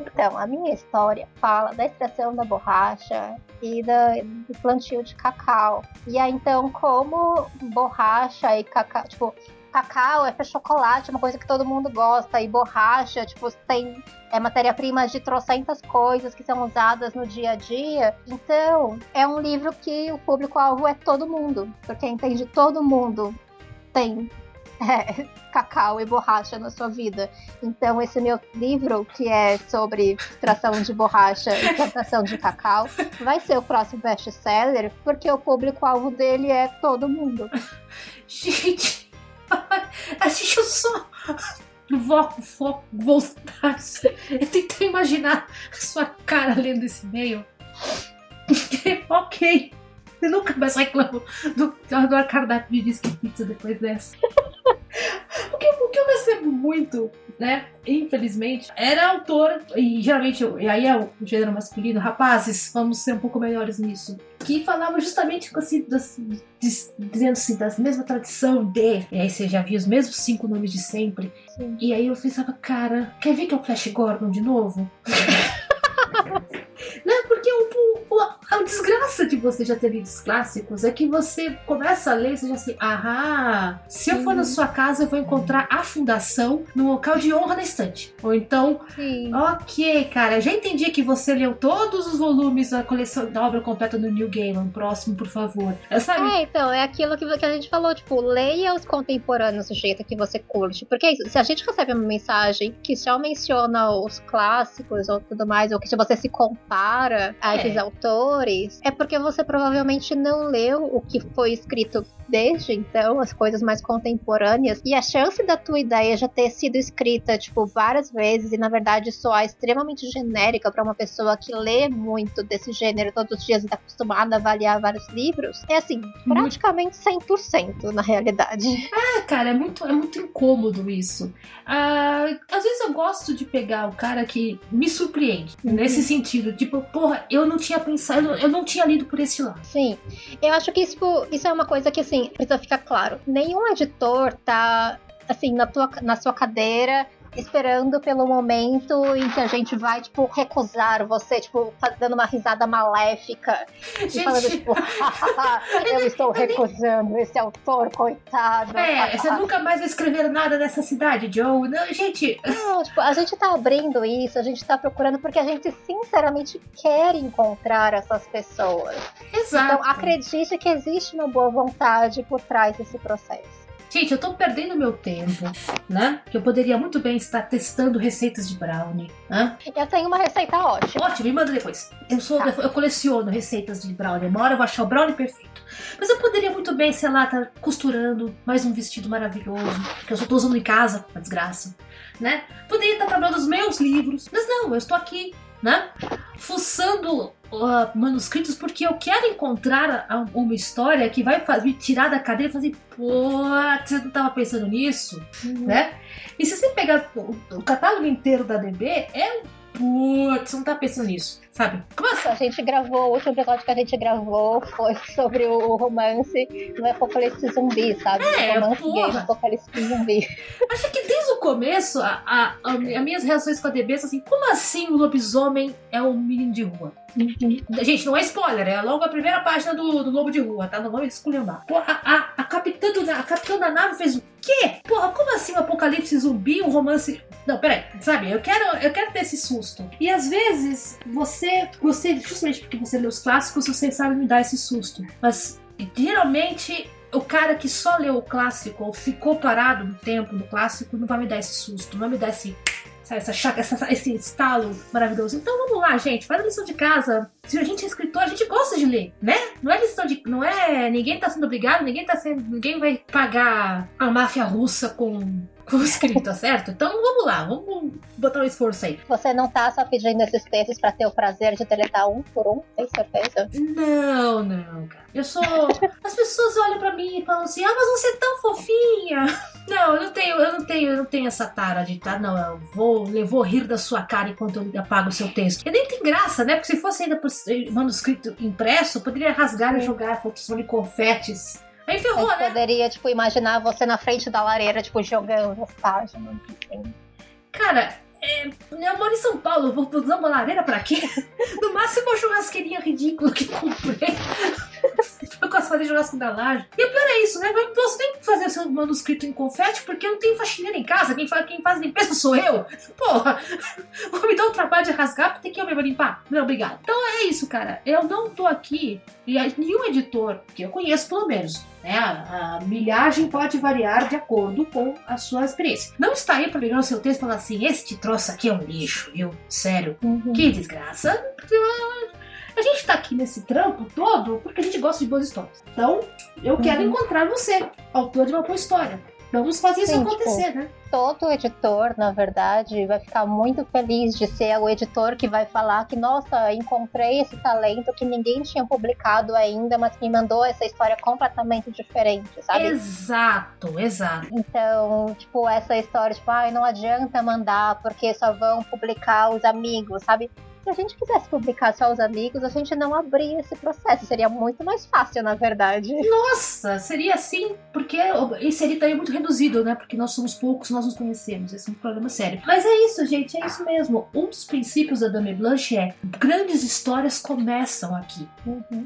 Então, a minha história fala da extração da borracha e da, do plantio de cacau. E aí, então, como borracha e cacau, tipo, cacau é para chocolate, uma coisa que todo mundo gosta, e borracha, tipo, tem é matéria-prima de trocentas coisas que são usadas no dia a dia. Então, é um livro que o público-alvo é todo mundo, porque entende todo mundo tem é, cacau e borracha na sua vida. Então, esse meu livro, que é sobre extração de borracha e plantação de cacau, vai ser o próximo best-seller, porque o público-alvo dele é todo mundo.
Gente, assiste o som. Foco, foco, voltar. Eu tentei imaginar a sua cara lendo esse e-mail. ok. Eu nunca mais reclamo do, do cardápio de disque pizza depois dessa. o, que, o que eu recebo muito, né? Infelizmente, era autor, e geralmente, e aí é o gênero masculino, rapazes, vamos ser um pouco melhores nisso. Que falava justamente assim, das, dizendo assim, das mesma tradição de. E aí você já viu os mesmos cinco nomes de sempre.
Sim.
E aí eu pensava, cara, quer ver que é o Flash Gordon de novo? a desgraça de você já ter lido os clássicos é que você começa a ler e você já assim, aham, se eu for na sua casa eu vou encontrar a fundação no local de honra na estante. Ou então,
Sim.
ok, cara, já entendi que você leu todos os volumes da coleção da obra completa do New Gaiman. Próximo, por favor. É, sabe?
É, então, é aquilo que, que a gente falou, tipo, leia os contemporâneos do jeito que você curte. Porque é se a gente recebe uma mensagem que só menciona os clássicos ou tudo mais, ou que se você se compara a
É.
esses é porque você provavelmente não leu o que foi escrito desde então, as coisas mais contemporâneas. E a chance da tua ideia já ter sido escrita, tipo, várias vezes e na verdade soar extremamente genérica para uma pessoa que lê muito desse gênero todos os dias e tá acostumada a avaliar vários livros, é assim, praticamente 100% na realidade.
É, cara, é muito, é muito incômodo isso. Ah, às vezes eu gosto de pegar o cara que me surpreende.
Uhum.
Nesse sentido, tipo, porra, eu não tinha pensado, eu não, tinha lido por esse lado.
Sim, eu acho que isso, isso é uma coisa que, assim, precisa ficar claro. Nenhum editor tá, assim, na, tua, na sua cadeira esperando pelo momento em que a gente vai, tipo, recusar você, tipo, dando uma risada maléfica e falando,
Gente,
tipo, eu estou recusando esse autor, coitado.
é, você nunca mais vai escrever nada nessa cidade, Joe. Não, gente,
Não, tipo, a gente tá abrindo isso, a gente tá procurando porque a gente sinceramente quer encontrar essas pessoas.
exato.
Então acredite que existe uma boa vontade por trás desse processo.
Gente, eu tô perdendo meu tempo, né? Que eu poderia muito bem estar testando receitas de brownie. Né?
Eu tenho uma receita ótima.
Ótimo, me manda depois. Eu sou,
Tá.
eu coleciono receitas de brownie. Uma hora eu vou achar o brownie perfeito. Mas eu poderia muito bem, sei lá, estar costurando mais um vestido maravilhoso, que eu só tô usando em casa, uma desgraça, né? Poderia estar trabalhando os meus livros. Mas não, eu estou aqui, né? Fuçando ah, manuscritos porque eu quero encontrar a- uma história que vai me tirar da cadeira e fazer, pô, você não tava pensando nisso? né? E se você pegar o, o catálogo inteiro da DB, é um putz, você não tá pensando nisso, sabe? Como assim?
A gente gravou, o último episódio que a gente gravou foi sobre o romance no Apocalipse Zumbi, sabe?
É,
o romance
porra.
gay do Apocalipse Zumbi.
Acho que desde o começo, a, a, a- as minhas reações com a DB são assim, como assim o lobisomem é um menino de rua? Gente, não é spoiler, é logo a primeira página do, do Lobo de Rua, tá? Não vamos esculhambar. Pô, a, a, a, capitã do, a capitã da nave fez o quê? Porra, como assim um apocalipse zumbi, um romance... Não, peraí, sabe? Eu quero, eu quero ter esse susto. E às vezes, você, você, justamente porque você lê os clássicos, você sabe me dar esse susto. Mas, geralmente... O cara que só leu o clássico ou ficou parado no tempo no clássico não vai me dar esse susto, não vai me dar esse essa chaca, essa- esse estalo maravilhoso. Então vamos lá, gente, faz a lição de casa. Se a gente é escritor, a gente gosta de ler, né? Não é lição de. Não é. Ninguém tá sendo obrigado, ninguém tá sendo. Ninguém vai pagar a máfia russa com. Com escrita, certo? Então vamos lá, vamos botar um esforço aí.
Você não tá só pedindo esses textos pra ter o prazer de deletar um por um, tem certeza?
Não, não, cara. Eu sou. As pessoas olham pra mim e falam assim: ah, mas você é tão fofinha. Não, eu não tenho, eu não tenho, eu não tenho essa tara de tá, não, eu vou, eu vou rir da sua cara enquanto eu apago o seu texto. E nem tem graça, né? Porque se fosse ainda por manuscrito impresso, eu poderia rasgar e jogar fotos de confetes. Aí ferrou, né?
poderia, tipo, imaginar você na frente da lareira, tipo, jogando as páginas. Assim.
Cara, é, eu moro em São Paulo, vou usar uma lareira pra quê? No máximo uma churrasqueirinha ridícula que comprei. Eu gosto de fazer churrasco da laje. E o pior é isso, né? Eu não posso nem fazer seu manuscrito em confete porque eu não tenho faxineira em casa. Quem faz, quem faz limpeza sou eu. Porra, vou me dar o trabalho de rasgar porque tem que eu mesmo limpar. Não, obrigado. Então é isso, cara. Eu não tô aqui e nenhum editor, que eu conheço pelo menos, né? A, a milhagem pode variar de acordo com a sua experiência. Não está aí pra pegar o seu texto e falar assim: este troço aqui é um lixo, viu? Sério. Que desgraça. A gente tá aqui nesse trampo todo porque a gente gosta de boas histórias. Então, eu quero
Uhum.
encontrar você, autor de uma boa história. Vamos fazer isso
Sim,
acontecer,
tipo,
né?
Todo editor, na verdade, vai ficar muito feliz de ser o editor que vai falar que, nossa, encontrei esse talento que ninguém tinha publicado ainda, mas que me mandou essa história completamente diferente, sabe?
Exato, exato.
Então, tipo, essa história, tipo, ai, não adianta mandar porque só vão publicar os amigos, sabe? Se a gente quisesse publicar só os amigos, a gente não abria esse processo. Seria muito mais fácil, na verdade.
Nossa, seria assim, porque e seria também muito reduzido, né? Porque nós somos poucos, nós nos conhecemos. Esse é um problema sério. Mas é isso, gente, é isso mesmo. Um dos princípios da Dame Blanche é grandes histórias começam aqui.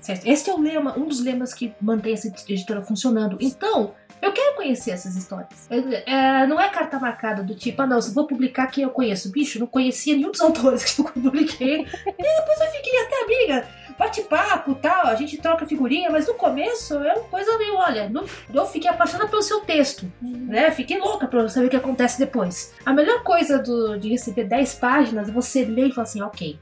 Certo? Esse é o lema, um dos lemas que mantém essa editora funcionando. Então, eu quero conhecer essas histórias. É, é, não é carta marcada do tipo, ah, não, eu vou publicar quem eu conheço. Bicho, não conhecia nenhum dos autores que eu publiquei. E depois eu fiquei até amiga. Bate papo tal, a gente troca figurinha, mas no começo é uma coisa meio, olha, não- eu fiquei apaixonada pelo seu texto, né? Fiquei louca pra saber o que acontece depois. A melhor coisa do- de receber 10 páginas é você ler e falar assim, ok,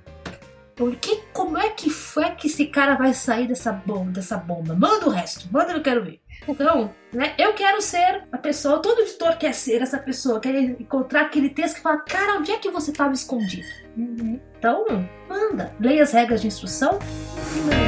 por que, como é que foi que esse cara vai sair dessa bomba, dessa bomba? Manda o resto, manda eu quero ver. Então, né, eu quero ser a pessoa, todo editor quer ser essa pessoa, quer encontrar aquele texto que fala, cara, onde é que você estava escondido? Então, manda, leia as regras de instrução e manda.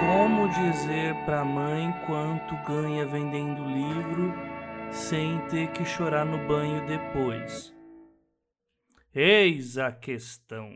Como dizer pra mãe quanto ganha vendendo livro sem ter que chorar no banho depois? Eis a questão.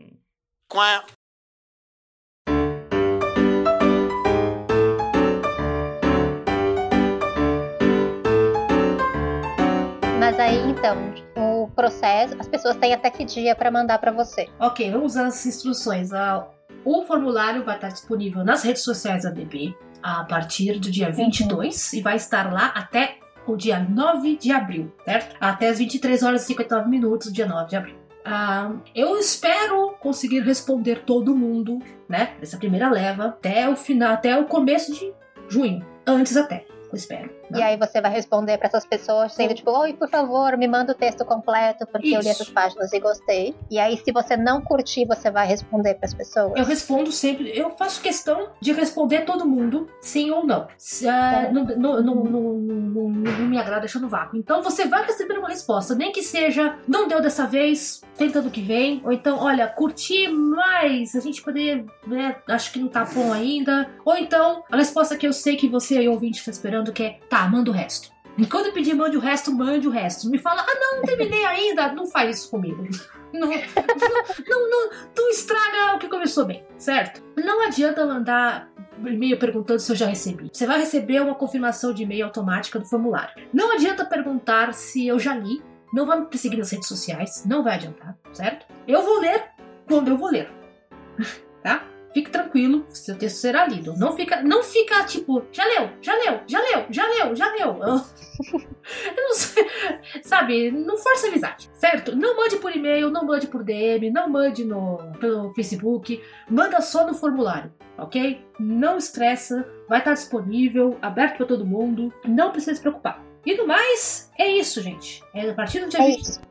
Mas aí, então, o processo, as pessoas têm até que dia pra mandar pra você.
Ok, vamos às instruções. Ah, O formulário vai estar disponível nas redes sociais da DB a partir do dia 22 e vai estar lá até o dia 9 de abril, certo? Até as 23 horas e 59 minutos, dia 9 de abril. Ah, eu espero conseguir responder todo mundo, né? Dessa primeira leva até o final, até o começo de junho. Antes até, espero. né?
E aí você vai responder pra essas pessoas sendo tipo, oi, por favor, me manda o texto completo, porque eu li
Isso.
essas páginas e gostei. E aí, se você não curtir, você vai responder pras pessoas.
Eu respondo sempre, eu faço questão de responder todo mundo, sim ou não. Se, ah,
Tá.
não, não, não, não, não- não me agrada deixar no vácuo. Então você vai receber uma resposta, nem que seja, não deu dessa vez, tenta do que vem. Ou então, olha, curti mais, a gente poderia, né, acho que não tá bom ainda. Ou então, a resposta que eu sei que você aí ouvinte está esperando, que é, tá, manda o resto. E quando eu pedir mande o resto, mande o resto. Me fala, ah não, não terminei ainda, não faz isso comigo. Não, não, não, tu estraga o que começou bem, certo? Não adianta mandar e-mail perguntando se eu já recebi. Você vai receber uma confirmação de e-mail automática do formulário. Não adianta perguntar se eu já li. Não vai me perseguir nas redes sociais. Não vai adiantar, certo? Eu vou ler quando eu vou ler. tá? Fique tranquilo, seu texto será lido. Não fica, não fica tipo, já leu, já leu, já leu, já leu, já leu. Eu não sei, sabe? Não força a amizade, certo? Não mande por e-mail, não mande por DM, não mande no, pelo Facebook, manda só no formulário, ok? Não estressa, vai estar disponível, aberto para todo mundo, não precisa se preocupar. E no mais, é isso, gente. É a partir do dia
É
20.
isso.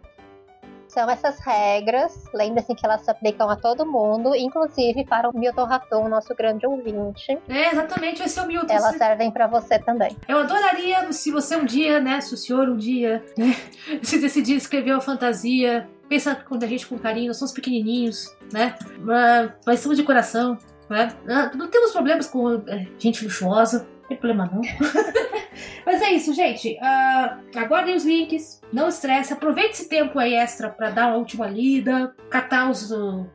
São essas regras, lembre-se que elas se aplicam a todo mundo, inclusive para o Milton Raton, nosso grande ouvinte.
É, exatamente, esse é o Milton.
Elas servem para você também.
Eu adoraria se você um dia, né, se o senhor um dia, né, se decidir escrever uma fantasia, pensa com a gente com carinho, nós somos pequenininhos, né, mas, somos de coração, né, Ah, não temos problemas com é, gente luxuosa, tem problema não. mas é isso, gente, Ah, aguardem os links, não estresse, aproveite esse tempo aí extra para dar uma última lida, catar os... uh,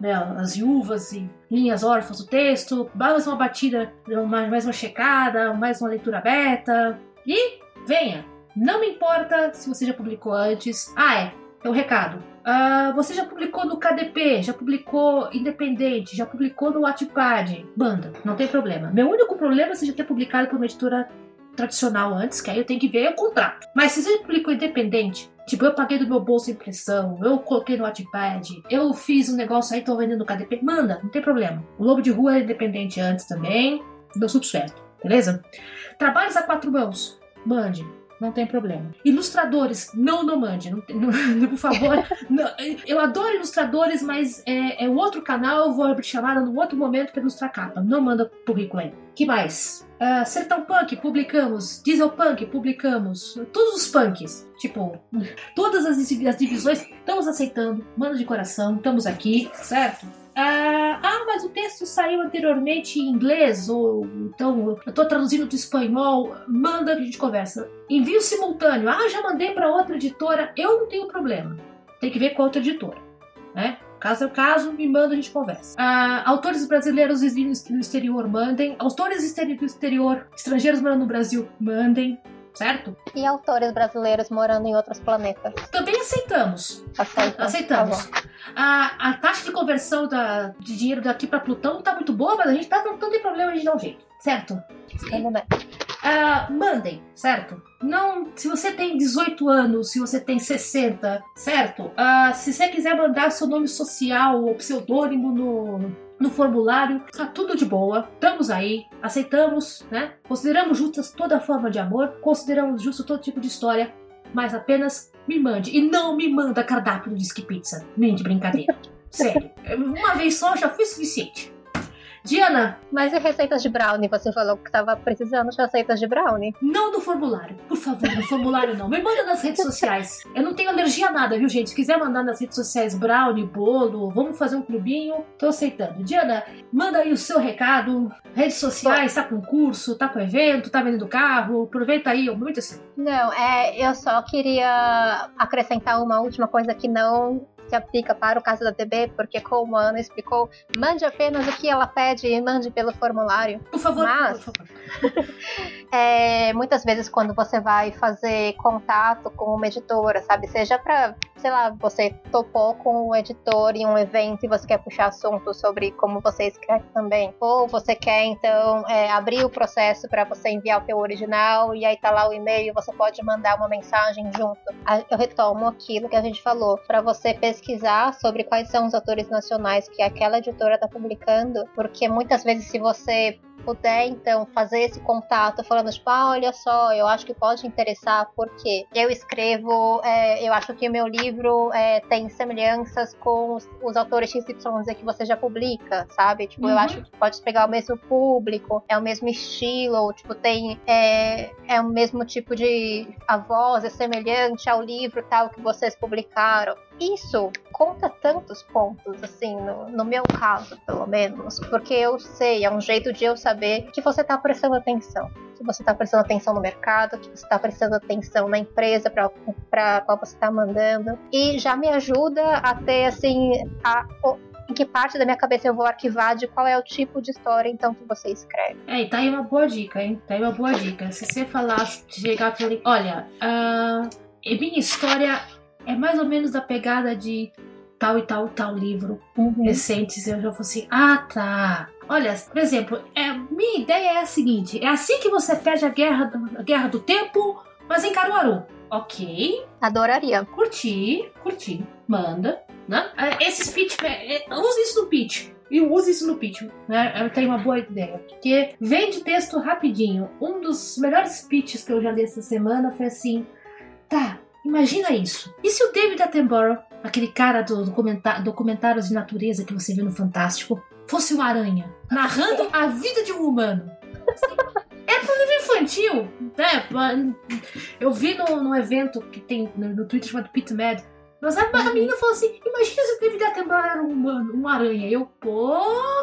né, as viúvas e linhas órfãs do texto, mais uma batida, mais uma checada, mais uma leitura beta. E venha! Não me importa se você já publicou antes. Ah, é, é um recado. Ah, você já publicou no KDP, já publicou independente, já publicou no Wattpad, banda, não tem problema. Meu único problema é você já ter publicado por uma editora tradicional antes, que aí eu tenho que ver o contrato. Mas se você publicou independente, tipo, eu paguei do meu bolso impressão, eu coloquei no Wattpad, eu fiz um negócio aí, tô vendendo no KDP, manda, não tem problema. O Lobo de Rua é independente antes também, deu tudo certo, beleza? Trabalhos a quatro mãos, mande. Não tem problema. Ilustradores, não, não mande, não, não, por favor. não, eu adoro ilustradores, mas é, é outro canal, eu vou abrir chamada no outro momento para ilustrar capa. Não manda currículo aí. que mais? Uh, Sertão Punk, publicamos. Diesel Punk, publicamos. Todos os punks. Tipo, todas as, as divisões, estamos aceitando. Mano de coração, estamos aqui, certo? Ah, ah, mas o texto saiu anteriormente em inglês, ou então eu tô traduzindo do espanhol, manda que a gente conversa. Envio simultâneo, ah, já mandei para outra editora, eu não tenho problema. Tem que ver com a outra editora, né? Caso é o caso, me manda, a gente conversa. Ah, autores brasileiros no exterior, mandem. Autores do exterior, estrangeiros morando no Brasil, mandem certo?
E autores brasileiros morando em outros planetas.
Também aceitamos. Aceitamos. Aceitamos. Tá a, a taxa de conversão da, de dinheiro daqui para Plutão não tá muito boa, mas a gente tá, não, não tem problema de dar um jeito, certo?
Ver.
Uh, mandem, certo? Não, se você tem 18 anos, se você tem 60, certo? Uh, se você quiser mandar seu nome social ou pseudônimo no, no formulário, tá tudo de boa, estamos aí, aceitamos, né? Consideramos justas toda forma de amor, consideramos justo todo tipo de história, mas apenas me mande. E não me manda cardápio do Disque Pizza, nem de brincadeira. Sério, uma vez só já foi suficiente. Diana.
Mas e receitas de brownie? Você falou que estava precisando de receitas de brownie.
Não no formulário. Por favor, no formulário não. Me manda nas redes sociais. Eu não tenho alergia a nada, viu, gente? Se quiser mandar nas redes sociais brownie, bolo, vamos fazer um clubinho, tô aceitando. Diana, manda aí o seu recado. Redes sociais, tá com curso, tá com evento, tá vendendo carro. Aproveita aí, muito assim.
Não, é, eu só queria acrescentar uma última coisa que não se aplica para o caso da TB, porque como a Ana explicou, mande apenas o que ela pede e mande pelo formulário.
Por favor,
Mas,
por favor.
é, muitas vezes quando você vai fazer contato com uma editora, sabe, seja para, sei lá, você topou com o editor em um evento e você quer puxar assunto sobre como você escreve também, ou você quer então é, abrir o processo para você enviar o teu original e aí tá lá o e-mail, você pode mandar uma mensagem junto. Eu retomo aquilo que a gente falou, para você pesquisar sobre quais são os autores nacionais que aquela editora está publicando, porque muitas vezes se você puder então fazer esse contato falando tipo, ah, olha só, eu acho que pode interessar porque eu escrevo, é, eu acho que o meu livro é, tem semelhanças com os, os, autores XYZ que você já publica, sabe? Tipo, uhum. eu acho que pode pegar o mesmo público, é o mesmo estilo, ou, tipo, tem é, é o mesmo tipo de a voz é semelhante ao livro tal que vocês publicaram. Isso conta tantos pontos, assim, no, no meu caso, pelo menos, porque eu sei, é um jeito de eu saber que você está prestando atenção. Que você está prestando atenção no mercado, que você está prestando atenção na empresa para a qual você está mandando. E já me ajuda a ter, assim, a, em que parte da minha cabeça eu vou arquivar de qual é o tipo de história então que você escreve.
É, e tá aí uma boa dica, hein? Tá aí uma boa dica. Se você falar, chegar e falar, olha, uh, minha história é mais ou menos da pegada de tal e tal tal livro uhum. recentes, eu já falei assim, ah tá, Olha, por exemplo, é, minha ideia é a seguinte: é assim que você perde a guerra, a guerra do tempo, mas em Caruaru. Ok.
Adoraria.
Curti, curti. Manda. Né? É, Esses pitch, é, é, use isso no pitch. E use isso no pitch, né? Eu tenho uma boa ideia. Porque vende texto rapidinho. Um dos melhores pitches que eu já li essa semana foi assim: tá, imagina isso. E se o David Attenborough, aquele cara do documentário, documentários de natureza que você viu no Fantástico, fosse uma aranha, narrando a vida de um humano. É pro livro infantil, né? Eu vi no, no evento que tem no, Twitter chamado Pit Mad. Mas a, a menina falou assim: imagina se o David Attenborough era um humano, uma aranha. Eu, pô,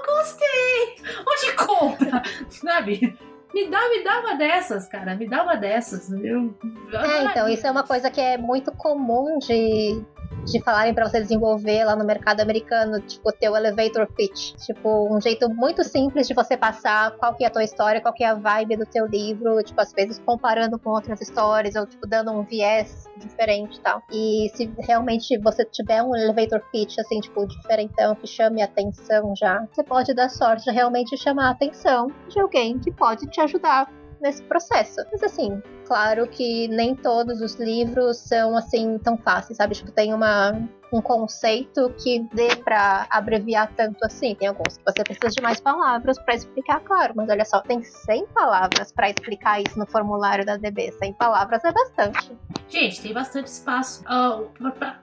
gostei! Onde compra? Sabe? Me dá, me dá uma dessas, cara. Me dá uma dessas. Eu,
é, então, isso é uma coisa que é muito comum de, de falarem para você desenvolver lá no mercado americano, tipo, teu elevator pitch. Tipo, um jeito muito simples de você passar qual que é a tua história, qual que é a vibe do teu livro, tipo, às vezes comparando com outras histórias, ou tipo, dando um viés diferente e tal. E se realmente você tiver um elevator pitch, assim, tipo, diferentão, que chame atenção já, você pode dar sorte de realmente chamar a atenção de alguém que pode te ajudar nesse processo. Mas assim, claro que nem todos os livros são assim tão fáceis, sabe? Tipo, tem uma um conceito que dê para abreviar tanto assim. Tem alguns que você precisa de mais palavras para explicar, claro, mas olha só, tem 100 palavras para explicar isso no formulário da DB. 100 palavras é bastante.
Gente, tem bastante espaço. Uh,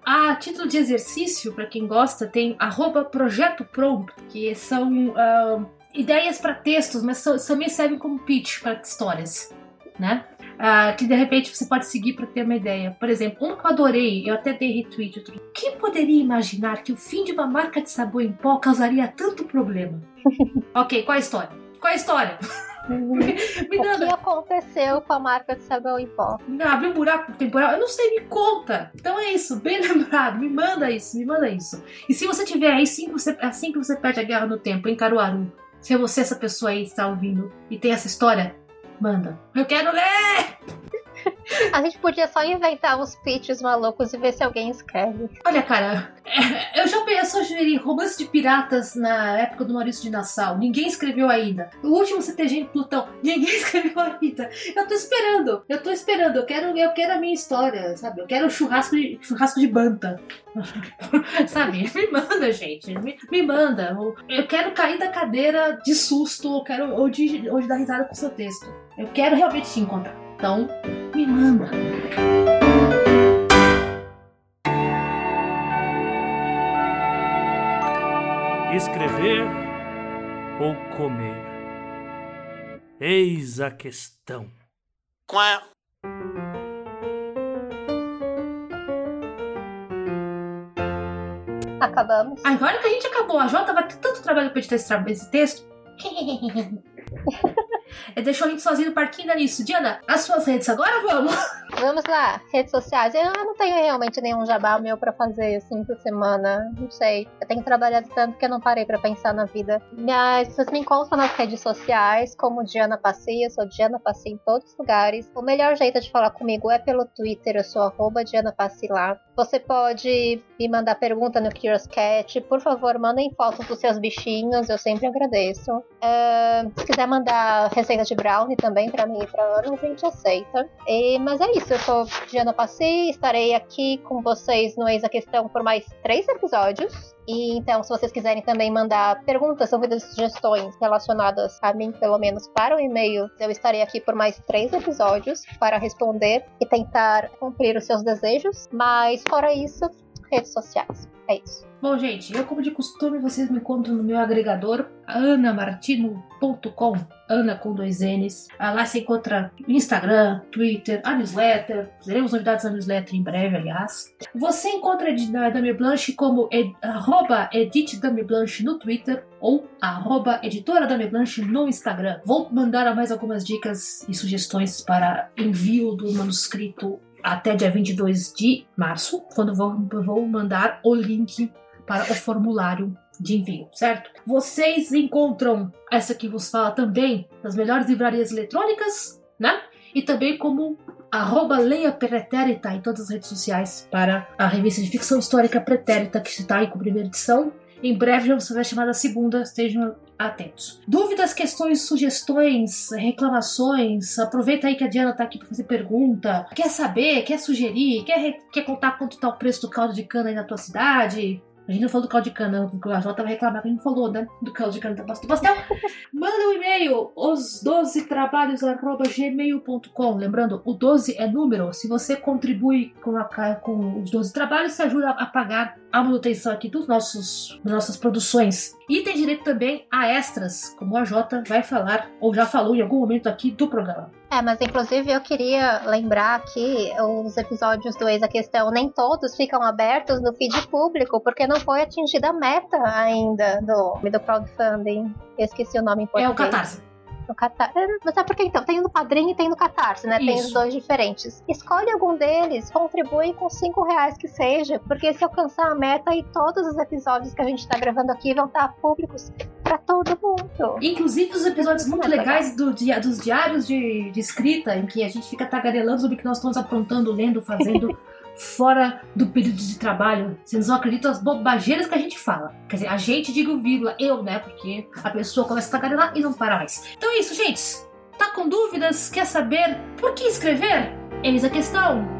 a título de exercício, para quem gosta, tem projeto prompt, que são uh, ideias para textos, mas também servem como pitch para histórias, né? Uh, que de repente você pode seguir para ter uma ideia. Por exemplo, um que eu adorei, eu até dei retweet. Outro, quem poderia imaginar que o fim de uma marca de sabão em pó causaria tanto problema? ok, qual a história? Qual a história?
me, me o que aconteceu com a marca de sabão em pó?
Abriu um buraco temporal? Eu não sei, me conta. Então é isso, bem lembrado. Me manda isso, me manda isso. E se você tiver aí, assim que você, assim que você perde a guerra no tempo, em Caruaru, se você, essa pessoa aí, está ouvindo e tem essa história, Manda. Eu quero ler!
A gente podia só inventar uns pitches malucos e ver se alguém escreve.
Olha, cara, é, eu já pensei sugerir romance de piratas na época do Maurício de Nassau. Ninguém escreveu ainda. O último CTG em Plutão. Ninguém escreveu ainda. Eu tô esperando. Eu tô esperando. Eu quero, eu quero a minha história, sabe? Eu quero churrasco de, churrasco de banta. sabe? Me manda, gente. Me, me manda. Eu quero cair da cadeira de susto ou, quero, ou, de, ou de dar risada com o seu texto. Eu quero realmente te encontrar. Então, me manda.
Escrever ou comer? Eis a questão. Qual
Acabamos.
Agora que a gente acabou, a Jota vai ter tanto trabalho para editar esse texto. É deixou a gente sozinho no parquinho da nisso. Diana, as suas redes agora vamos?
Vamos lá, redes sociais. Eu não tenho realmente nenhum jabá meu para fazer assim por semana. Não sei. Eu tenho trabalhado tanto que eu não parei para pensar na vida. Mas vocês me encontram nas redes sociais como Diana Passi. Eu sou Diana Passi em todos os lugares. O melhor jeito de falar comigo é pelo Twitter. Eu sou Diana Passi lá. Você pode me mandar pergunta no Curious Cat. Por favor, mandem fotos dos seus bichinhos. Eu sempre agradeço. Uh, se quiser mandar receita de brownie também para mim e pra Ana, a gente aceita. E, mas é isso, eu sou Diana Passi, estarei aqui com vocês no Eis a Questão por mais três episódios. E então, se vocês quiserem também mandar perguntas, dúvidas, sugestões relacionadas a mim, pelo menos para o e-mail, eu estarei aqui por mais três episódios para responder e tentar cumprir os seus desejos. Mas fora isso, redes sociais. É isso.
Bom, gente, eu como de costume, vocês me encontram no meu agregador anamartino.com, Ana com dois N's. Ah, lá você encontra Instagram, Twitter, a newsletter. Teremos novidades na newsletter em breve, aliás. Você encontra a Dami Blanche como ed, arroba editdamiblanche no Twitter ou arroba editora Dami Blanche no Instagram. Vou mandar mais algumas dicas e sugestões para envio do manuscrito até dia 22 de março, quando vou, vou mandar o link para o formulário de envio, certo? Vocês encontram essa que vos fala também nas melhores livrarias eletrônicas, né? E também como arroba Leia Pretérita em todas as redes sociais para a revista de ficção histórica Pretérita, que está aí com a primeira edição. Em breve já será chamada segunda, estejam atentos. Dúvidas, questões, sugestões, reclamações, aproveita aí que a Diana está aqui para fazer pergunta. Quer saber, quer sugerir, quer, quer contar quanto está o preço do caldo de cana aí na tua cidade? A gente não falou do caldo de cana, o Jota vai reclamar que a gente falou, né? Do caldo de cana do pastel. Manda um e-mail, os 12 trabalhos.gmail.com. Lembrando, o 12 é número. Se você contribui com, a, com os 12 trabalhos, você ajuda a pagar a manutenção aqui dos nossos, das nossas produções. E tem direito também a extras, como a Jota vai falar, ou já falou em algum momento aqui do programa.
É, mas inclusive eu queria lembrar que os episódios do Ex a Questão nem todos ficam abertos no feed público, porque não foi atingida a meta ainda do, do crowdfunding. Eu esqueci o nome em português.
É o Catarse.
No Catarse. Mas é porque então, tem no Padrinho e tem no Catarse, né? Isso. Tem os dois diferentes. Escolhe algum deles, contribui com cinco reais que seja, porque se alcançar a meta aí todos os episódios que a gente tá gravando aqui vão estar públicos para todo mundo.
Inclusive os episódios muito legais do dia, dos diários de, de escrita, em que a gente fica tagarelando sobre o que nós estamos aprontando, lendo, fazendo. fora do período de trabalho. Vocês não acreditam as bobageiras que a gente fala. Quer dizer, a gente, digo vírgula, eu, né? Porque a pessoa começa a tagarelar e não para mais. Então é isso, gente. Tá com dúvidas? Quer saber por que escrever? Eis a questão.